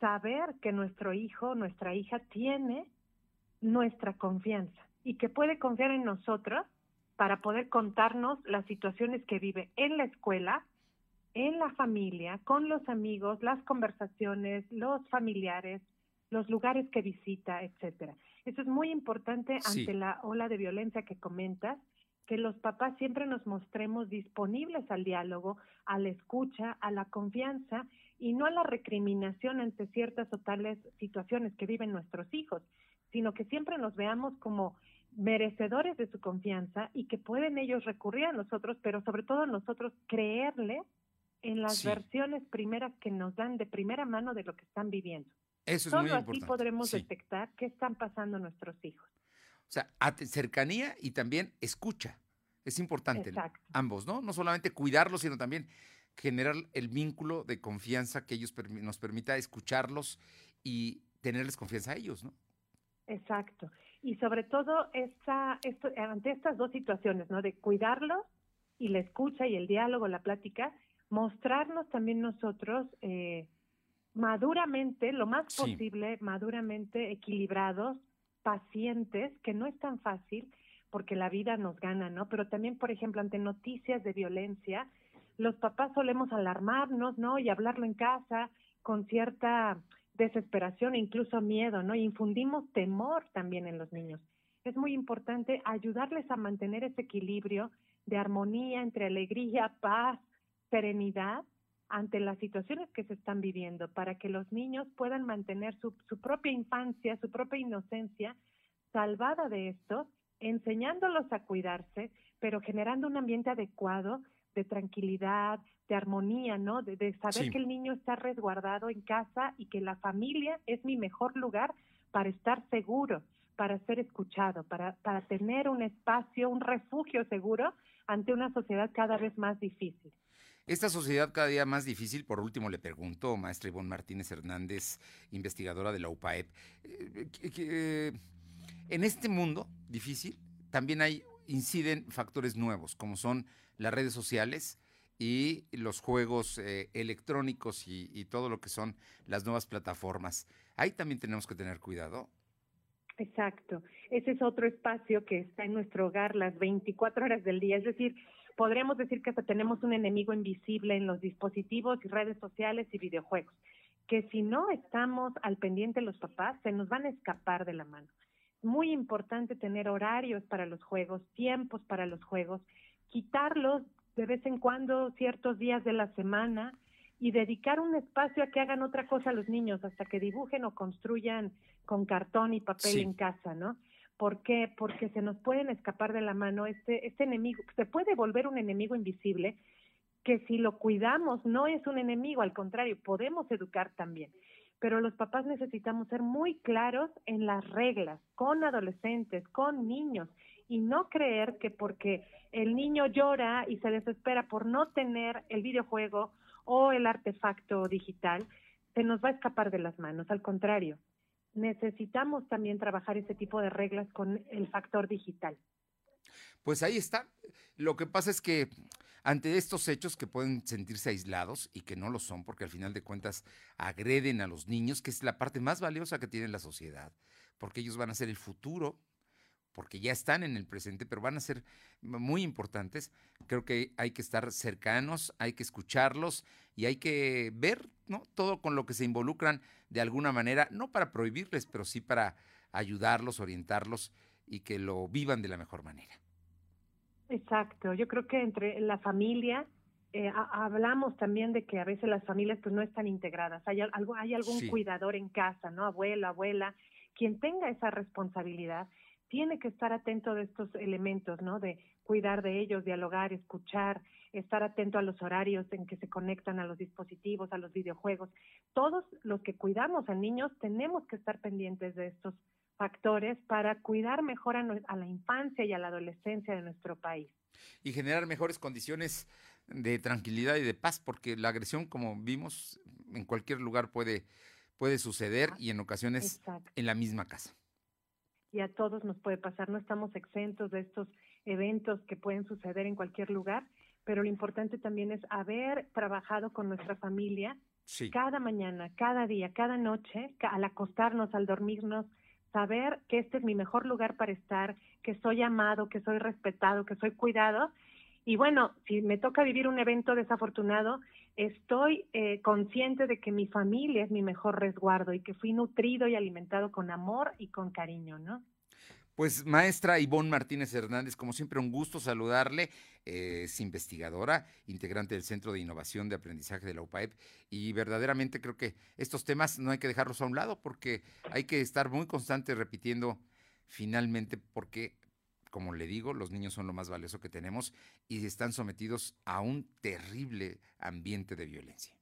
saber que nuestro hijo, nuestra hija tiene nuestra confianza y que puede confiar en nosotros para poder contarnos las situaciones que vive en la escuela, en la familia, con los amigos, las conversaciones, los familiares, los lugares que visita, etcétera. Eso es muy importante Sí. ante la ola de violencia que comentas, que los papás siempre nos mostremos disponibles al diálogo, a la escucha, a la confianza y no a la recriminación ante ciertas o tales situaciones que viven nuestros hijos, sino que siempre nos veamos como merecedores de su confianza y que pueden ellos recurrir a nosotros, pero sobre todo nosotros creerles en las Sí. versiones primeras que nos dan de primera mano de lo que están viviendo. Eso es Solo muy así importante. podremos Sí. detectar qué están pasando nuestros hijos. O sea, cercanía y también escucha. Es importante. Exacto. Ambos, ¿no? No solamente cuidarlos, sino también generar el vínculo de confianza que ellos nos permita escucharlos y tenerles confianza a ellos, ¿no? Exacto. Y sobre todo esta, esto, ante estas dos situaciones, ¿no? De cuidarlos y la escucha y el diálogo, la plática, mostrarnos también nosotros eh, maduramente, lo más Sí. posible, maduramente equilibrados, pacientes, que no es tan fácil porque la vida nos gana, ¿no? Pero también, por ejemplo, ante noticias de violencia, los papás solemos alarmarnos, ¿no? Y hablarlo en casa con cierta desesperación e incluso miedo, ¿no? Infundimos temor también en los niños. Es muy importante ayudarles a mantener ese equilibrio de armonía entre alegría, paz, serenidad ante las situaciones que se están viviendo para que los niños puedan mantener su, su propia infancia, su propia inocencia salvada de esto, enseñándolos a cuidarse, pero generando un ambiente adecuado de tranquilidad, de armonía, ¿no? De, de saber Sí. que el niño está resguardado en casa y que la familia es mi mejor lugar para estar seguro, para ser escuchado, para, para tener un espacio, un refugio seguro ante una sociedad cada vez más difícil. Esta sociedad cada día más difícil, por último le pregunto, maestra Ivonne Martínez Hernández, investigadora de la UPAEP, eh, que, eh, en este mundo difícil también hay, inciden factores nuevos, como son las redes sociales y los juegos eh, electrónicos y, y todo lo que son las nuevas plataformas. Ahí también tenemos que tener cuidado. Exacto. Ese es otro espacio que está en nuestro hogar las 24 horas del día. Es decir, podríamos decir que hasta tenemos un enemigo invisible en los dispositivos y redes sociales y videojuegos, que si no estamos al pendiente los papás, se nos van a escapar de la mano. Muy importante tener horarios para los juegos, tiempos para los juegos, quitarlos de vez en cuando ciertos días de la semana y dedicar un espacio a que hagan otra cosa los niños, hasta que dibujen o construyan con cartón y papel Sí. en casa, ¿no? ¿Por qué? Porque se nos pueden escapar de la mano este, este enemigo, se puede volver un enemigo invisible que si lo cuidamos no es un enemigo, al contrario, podemos educar también. Pero los papás necesitamos ser muy claros en las reglas, con adolescentes, con niños, y no creer que porque el niño llora y se desespera por no tener el videojuego o el artefacto digital, se nos va a escapar de las manos. Al contrario, necesitamos también trabajar ese tipo de reglas con el factor digital. Pues ahí está. Lo que pasa es que ante estos hechos que pueden sentirse aislados y que no lo son, porque al final de cuentas agreden a los niños, que es la parte más valiosa que tiene la sociedad, porque ellos van a ser el futuro, porque ya están en el presente, pero van a ser muy importantes. Creo que hay que estar cercanos, hay que escucharlos y hay que ver ¿no? todo con lo que se involucran de alguna manera, no para prohibirles, pero sí para ayudarlos, orientarlos y que lo vivan de la mejor manera. Exacto, yo creo que entre la familia eh, hablamos también de que a veces las familias pues no están integradas, hay, algo, hay algún cuidador en casa, ¿no? Abuela, abuela, quien tenga esa responsabilidad tiene que estar atento de estos elementos, ¿no? De cuidar de ellos, dialogar, escuchar, estar atento a los horarios en que se conectan a los dispositivos, a los videojuegos. Todos los que cuidamos a niños tenemos que estar pendientes de estos factores para cuidar mejor a, la infancia y a la adolescencia de nuestro país. Y generar mejores condiciones de tranquilidad y de paz, porque la agresión, como vimos, en cualquier lugar puede, puede suceder y en ocasiones en la misma casa. Y a todos nos puede pasar, no estamos exentos de estos eventos que pueden suceder en cualquier lugar, pero lo importante también es haber trabajado con nuestra familia cada mañana, cada día, cada noche, al acostarnos, al dormirnos, saber que este es mi mejor lugar para estar, que soy amado, que soy respetado, que soy cuidado. Y bueno, si me toca vivir un evento desafortunado, estoy eh, consciente de que mi familia es mi mejor resguardo y que fui nutrido y alimentado con amor y con cariño, ¿no? Pues maestra Ivonne Martínez Hernández, como siempre un gusto saludarle, es investigadora, integrante del Centro de Innovación de Aprendizaje de la UPAEP y verdaderamente creo que estos temas no hay que dejarlos a un lado porque hay que estar muy constante repitiendo finalmente porque, como le digo, los niños son lo más valioso que tenemos y están sometidos a un terrible ambiente de violencia.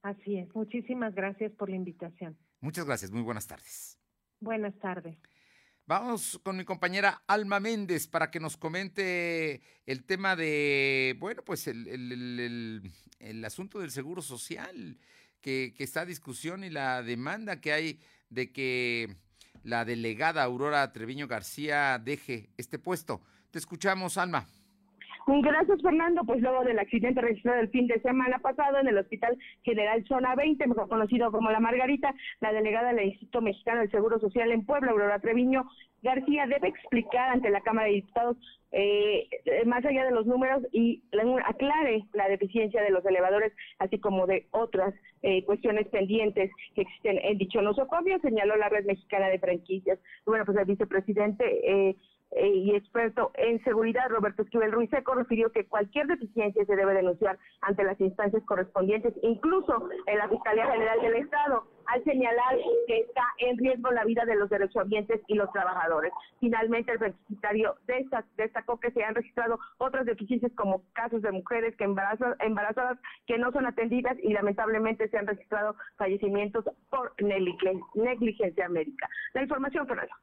Así es, muchísimas gracias por la invitación. Muchas gracias, muy buenas tardes. Buenas tardes. Vamos con mi compañera Alma Méndez para que nos comente el tema de, bueno, pues el, asunto del seguro social que, que, está a discusión y la demanda que hay de que la delegada Aurora Treviño García deje este puesto. Te escuchamos, Alma. Gracias, Fernando. Pues luego del accidente registrado el fin de semana pasado en el Hospital General Zona 20, mejor conocido como La Margarita, la delegada del Instituto Mexicano del Seguro Social en Puebla, Aurora Treviño García, debe explicar ante la Cámara de Diputados, eh, más allá de los números, y aclare la deficiencia de los elevadores, así como de otras eh, cuestiones pendientes que existen en dicho nosocomio, señaló la Red Mexicana de Franquicias. Bueno, pues el vicepresidente... Eh, y experto en seguridad, Roberto Esquivel Ruiz Seco, refirió que cualquier deficiencia se debe denunciar ante las instancias correspondientes, incluso en la Fiscalía General del Estado, al señalar que está en riesgo la vida de los derechohabientes y los trabajadores. Finalmente, el secretario destacó que se han registrado otras deficiencias como casos de mujeres que embarazadas, embarazadas que no son atendidas y lamentablemente se han registrado fallecimientos por negligencia médica. La información, Fernando.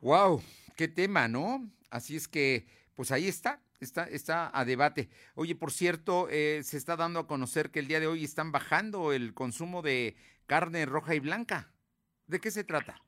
Wow, qué tema, ¿no? Así es que, pues ahí está, está, está a debate. Oye, por cierto, eh, se está dando a conocer que el día de hoy están bajando el consumo de carne roja y blanca. ¿De qué se trata?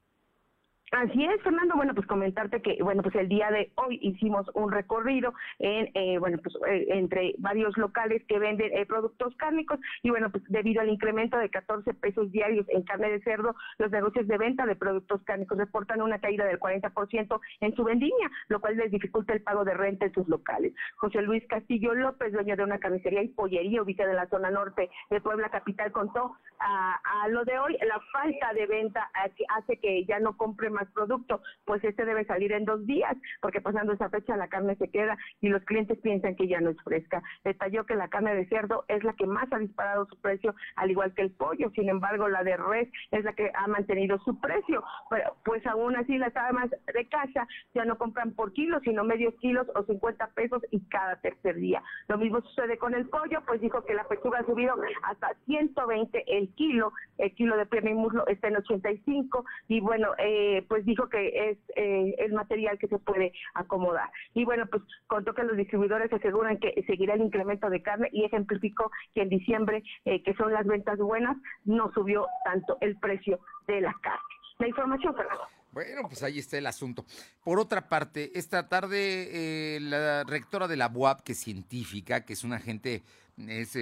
Así es, Fernando. Bueno, pues comentarte que, bueno, pues el día de hoy hicimos un recorrido en, eh, bueno, pues eh, entre varios locales que venden eh, productos cárnicos y, bueno, pues debido al incremento de 14 pesos diarios en carne de cerdo, los negocios de venta de productos cárnicos reportan una caída del 40% en su vendimia, lo cual les dificulta el pago de renta en sus locales. José Luis Castillo López, dueño de una carnicería y pollería ubicada en la zona norte de Puebla Capital, contó a, a lo de hoy la falta de venta hace que ya no compre más producto, pues este debe salir en dos días, porque pasando esa fecha la carne se queda y los clientes piensan que ya no es fresca. Detalló que la carne de cerdo es la que más ha disparado su precio, al igual que el pollo, sin embargo la de res es la que ha mantenido su precio, pero pues aún así las amas de casa ya no compran por kilo, sino medios kilos o 50 pesos y cada tercer día. Lo mismo sucede con el pollo, pues dijo que la pechuga ha subido hasta 120 el kilo, el kilo de pierna y muslo está en 85 y bueno, eh, pues dijo que es eh, el material que se puede acomodar. Y bueno, pues contó que los distribuidores aseguran que seguirá el incremento de carne y ejemplificó que en diciembre, eh, que son las ventas buenas, no subió tanto el precio de la carne. La información, Fernando. Bueno, pues ahí está el asunto. Por otra parte, esta tarde la rectora de la UAP, que es científica, que es una gente, es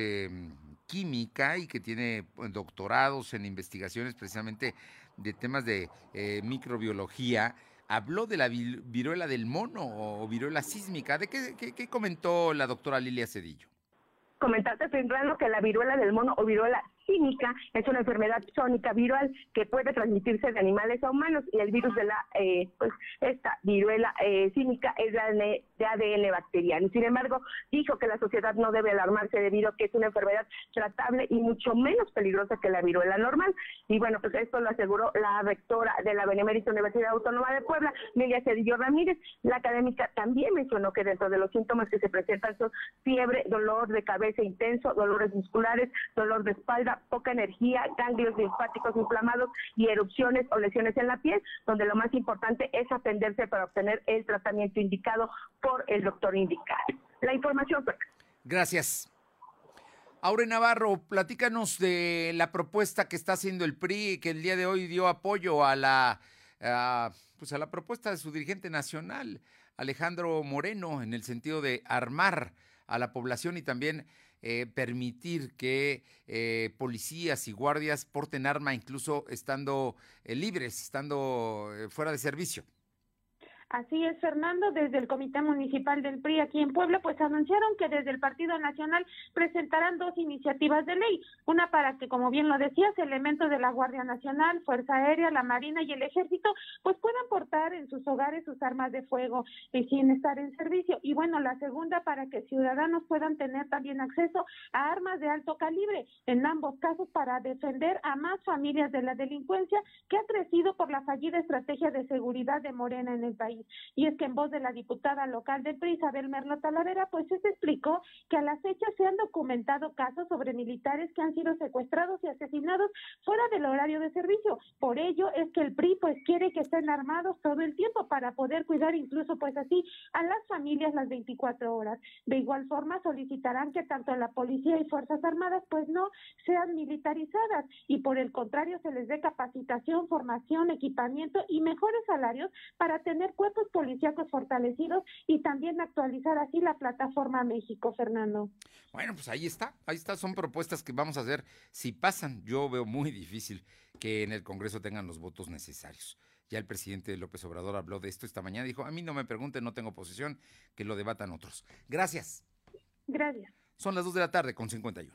química y que tiene pues, doctorados en investigaciones precisamente de temas de eh, microbiología, habló de la viruela del mono o viruela sísmica. ¿De qué, qué comentó la doctora Lilia Cedillo? Comentarte, Fernando, que la viruela del mono o viruela química es una enfermedad sónica viral que puede transmitirse de animales a humanos y el virus de la, eh, pues esta viruela eh, cínica es de ADN bacteriano. Sin embargo, dijo que la sociedad no debe alarmarse debido a que es una enfermedad tratable y mucho menos peligrosa que la viruela normal. Y bueno, pues esto lo aseguró la rectora de la Benemérita Universidad Autónoma de Puebla, Lilia Cedillo Ramírez. La académica también mencionó que dentro de los síntomas que se presentan son fiebre, dolor de cabeza intenso, dolores musculares, dolor de espalda, poca energía, ganglios linfáticos inflamados y erupciones o lesiones en la piel, donde lo más importante es atenderse para obtener el tratamiento indicado por el doctor indicado. La información. Gracias. Aure Navarro, platícanos de la propuesta que está haciendo el PRI, que el día de hoy dio apoyo a la, pues a la propuesta de su dirigente nacional, Alejandro Moreno, en el sentido de armar a la población y también eh, permitir que eh, policías y guardias porten arma incluso estando eh, libres, estando fuera de servicio. Así es, Fernando, desde el Comité Municipal del PRI aquí en Puebla, pues anunciaron que desde el Partido Nacional presentarán dos iniciativas de ley, una para que, como bien lo decías, elementos de la Guardia Nacional, Fuerza Aérea, la Marina y el Ejército, pues puedan portar en sus hogares sus armas de fuego y sin estar en servicio. Y bueno, la segunda para que ciudadanos puedan tener también acceso a armas de alto calibre, en ambos casos para defender a más familias de la delincuencia que ha crecido por la fallida estrategia de seguridad de Morena en el país. Y es que en voz de la diputada local de PRI, Isabel Merlo Talavera, pues se explicó que a la fecha se han documentado casos sobre militares que han sido secuestrados y asesinados fuera del horario de servicio. Por ello es que el PRI pues quiere que estén armados todo el tiempo para poder cuidar incluso pues así a las familias las 24 horas. De igual forma solicitarán que tanto la policía y fuerzas armadas pues no sean militarizadas y por el contrario se les dé capacitación, formación, equipamiento y mejores salarios para tener cuerpos policíacos fortalecidos y también actualizar así la plataforma México, Fernando. Bueno, pues ahí está, ahí está, son propuestas que vamos a hacer. Si pasan, yo veo muy difícil que en el Congreso tengan los votos necesarios. Ya el presidente López Obrador habló de esto esta mañana, dijo, a mí no me pregunten, no tengo posición, que lo debatan otros. Gracias. Gracias. Son las 2 de la tarde con 51.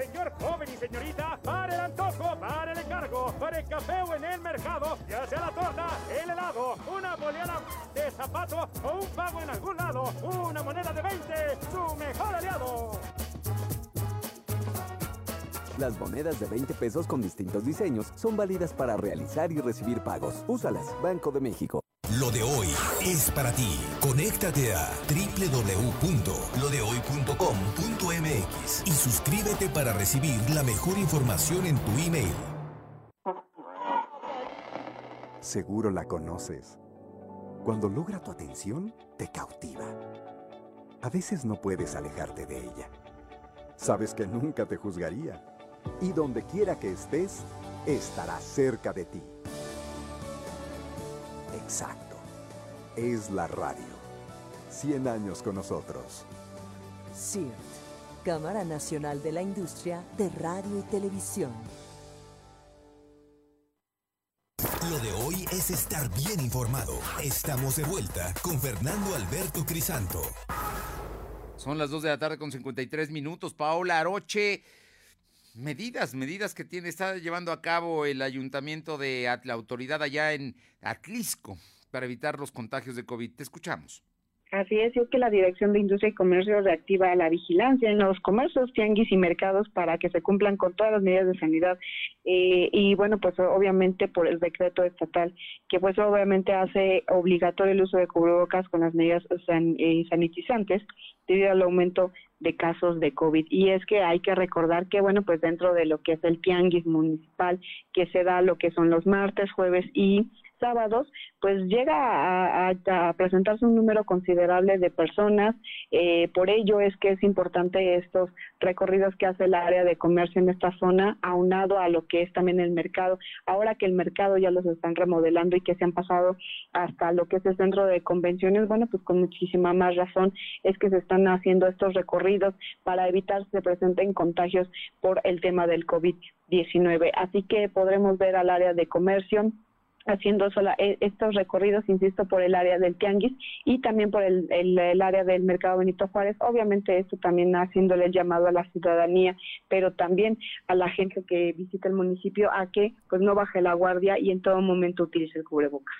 Señor, joven y señorita, para el antojo, para el encargo, para el café o en el mercado, ya sea la torta, el helado, una boleada de zapato o un pago en algún lado, una moneda de 20, su mejor aliado. Las monedas de 20 pesos con distintos diseños son válidas para realizar y recibir pagos. Úsalas, Banco de México. Lo de hoy es para ti. Conéctate a www.lodehoy.com.mx y suscríbete para recibir la mejor información en tu email. Seguro la conoces. Cuando logra tu atención, te cautiva. A veces no puedes alejarte de ella. Sabes que nunca te juzgaría y donde quiera que estés, estará cerca de ti. Exacto. Es la radio. 100 años con nosotros. CIRT, Cámara Nacional de la Industria de Radio y Televisión. Lo de hoy es estar bien informado. Estamos de vuelta con Fernando Alberto Crisanto. Son las 2 de la tarde con 53 minutos. Paola Aroche medidas, medidas que tiene, está llevando a cabo el ayuntamiento de la autoridad allá en Atlisco para evitar los contagios de COVID. Te escuchamos. Así es, es que la Dirección de Industria y Comercio reactiva la vigilancia en los comercios, tianguis y mercados para que se cumplan con todas las medidas de sanidad. Eh, y bueno, pues obviamente por el decreto estatal, que pues obviamente hace obligatorio el uso de cubrebocas con las medidas eh, sanitizantes debido al aumento de casos de COVID. Y es que hay que recordar que, bueno, pues dentro de lo que es el tianguis municipal, que se da lo que son los martes, jueves y sábados, pues llega a, presentarse un número considerable de personas. Eh, por ello es que es importante estos recorridos que hace el área de comercio en esta zona, aunado a lo que es también el mercado. Ahora que el mercado ya los están remodelando y que se han pasado hasta lo que es el centro de convenciones, bueno, pues con muchísima más razón es que se están haciendo estos recorridos para evitar que se presenten contagios por el tema del COVID-19. Así que podremos ver al área de comercio haciendo sola, e, estos recorridos, insisto, por el área del Tianguis y también por el, el, área del Mercado Benito Juárez. Obviamente esto también haciéndole el llamado a la ciudadanía, pero también a la gente que visita el municipio a que pues no baje la guardia y en todo momento utilice el cubrebocas.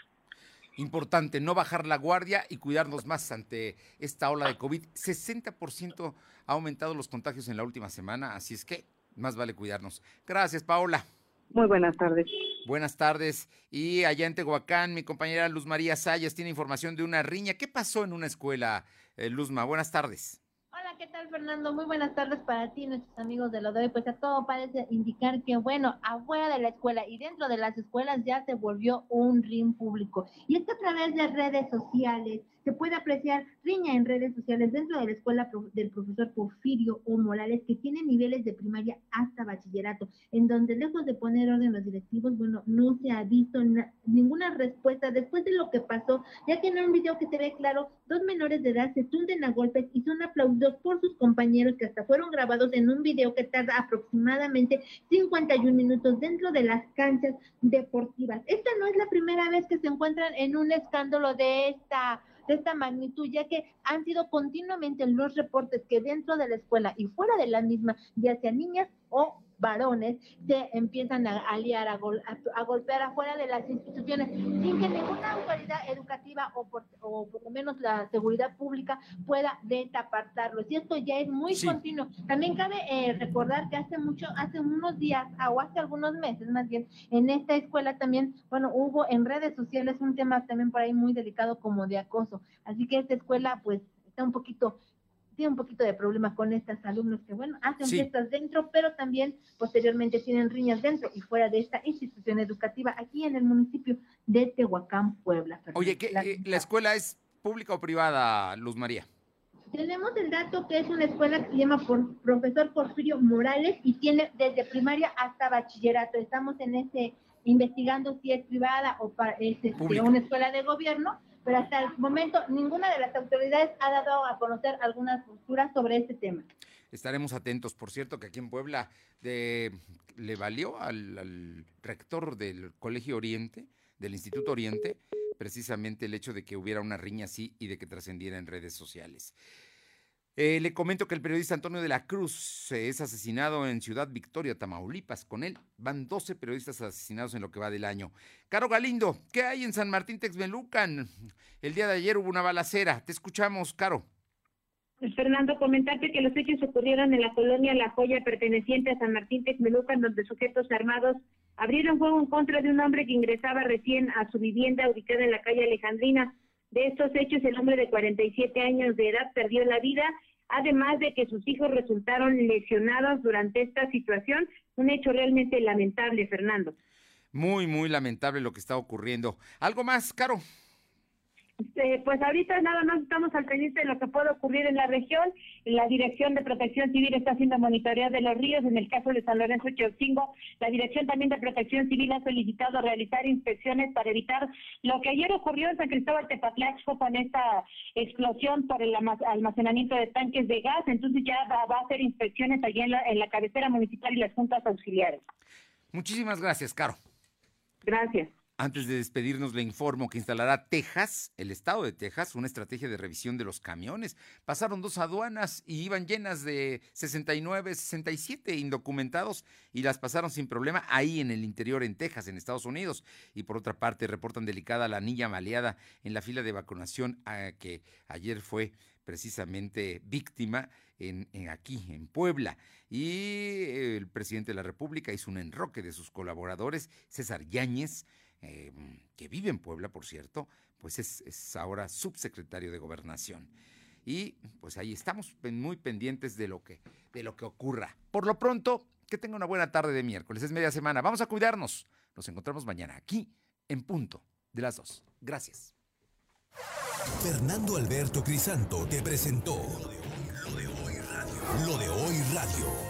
Importante, no bajar la guardia y cuidarnos más ante esta ola de COVID. 60% ha aumentado los contagios en la última semana, así es que más vale cuidarnos. Gracias, Paola. Muy buenas tardes. Buenas tardes. Y allá en Tehuacán, mi compañera Luz María Sayas tiene información de una riña. ¿Qué pasó en una escuela, eh, Luzma? Buenas tardes. Hola, ¿qué tal, Fernando? Muy buenas tardes para ti, nuestros amigos de lo de hoy. Pues a todo parece indicar que, bueno, afuera de la escuela y dentro de las escuelas ya se volvió un ring público. Y es que a través de redes sociales, se puede apreciar riña en redes sociales dentro de la escuela del profesor Porfirio O. Morales, que tiene niveles de primaria hasta bachillerato, en donde lejos de poner orden los directivos, bueno, no se ha visto ninguna respuesta después de lo que pasó, ya que en un video que se ve claro, dos menores de edad se tunden a golpes y son aplaudidos por sus compañeros que hasta fueron grabados en un video que tarda aproximadamente 51 minutos dentro de las canchas deportivas. Esta no es la primera vez que se encuentran en un escándalo de esta de esta magnitud, ya que han sido continuamente los reportes que dentro de la escuela y fuera de la misma, ya sea niñas o varones se empiezan a, aliar, a, a, golpear afuera de las instituciones, sin que ninguna autoridad educativa o por, o por lo menos la seguridad pública pueda detapartarlo. Y esto ya es muy continuo. También cabe eh, recordar que hace mucho, hace unos días, o hace algunos meses más bien, en esta escuela también, bueno, hubo en redes sociales un tema también por ahí muy delicado como de acoso. Así que esta escuela pues está un poquito un poquito de problemas con estos alumnos que, bueno, hacen fiestas dentro, pero también posteriormente tienen riñas dentro y fuera de esta institución educativa aquí en el municipio de Tehuacán, Puebla. Oye, ¿qué, la, eh, ¿la escuela es pública o privada, Luz María? Tenemos el dato que es una escuela que se llama por profesor Porfirio Morales y tiene desde primaria hasta bachillerato. Estamos en ese investigando si es privada o para, es este, una escuela de gobierno pero hasta el momento ninguna de las autoridades ha dado a conocer alguna postura sobre este tema. Estaremos atentos. Por cierto, que aquí en Puebla le valió al, rector del Colegio Oriente, del Instituto Oriente, precisamente el hecho de que hubiera una riña así y de que trascendiera en redes sociales. Eh, le comento que el periodista Antonio de la Cruz es asesinado en Ciudad Victoria, Tamaulipas. Con él van 12 periodistas asesinados en lo que va del año. Caro Galindo, ¿qué hay en San Martín Texmelucan? El día de ayer hubo una balacera. Te escuchamos, Caro. Pues, Fernando, comentarte que los hechos ocurrieron en la colonia La Joya perteneciente a San Martín Texmelucan, donde sujetos armados abrieron fuego en contra de un hombre que ingresaba recién a su vivienda ubicada en la calle Alejandrina. De estos hechos, el hombre de 47 años de edad perdió la vida, además de que sus hijos resultaron lesionados durante esta situación. Un hecho realmente lamentable, Fernando. Muy, muy lamentable lo que está ocurriendo. ¿Algo más, Caro? Este, pues ahorita nada más estamos al pendiente de lo que puede ocurrir en la región. La Dirección de Protección Civil está haciendo monitoreo de los ríos. En el caso de San Lorenzo Chaucingo, la Dirección también de Protección Civil ha solicitado realizar inspecciones para evitar lo que ayer ocurrió en San Cristóbal Tepatlaxco con esta explosión por el almacenamiento de tanques de gas. Entonces ya va, a hacer inspecciones allí en la, en la cabecera municipal y las juntas auxiliares. Muchísimas gracias, Caro. Gracias. Antes de despedirnos, le informo que instalará Texas, el estado de Texas, una estrategia de revisión de los camiones. Pasaron dos aduanas y iban llenas de 69, 67 indocumentados y las pasaron sin problema ahí en el interior, en Texas, en Estados Unidos. Y por otra parte, reportan delicada la niña maleada en la fila de vacunación a que ayer fue precisamente víctima en, aquí, en Puebla. Y el presidente de la República hizo un enroque de sus colaboradores, César Yáñez, eh, que vive en Puebla, por cierto, pues es, ahora subsecretario de Gobernación. Y pues ahí estamos muy pendientes de lo, que, de lo que ocurra. Por lo pronto, que tenga una buena tarde de miércoles, es media semana. Vamos a cuidarnos. Nos encontramos mañana aquí en punto de las dos. Gracias. Fernando Alberto Crisanto te presentó Lo de hoy radio. Lo de hoy radio.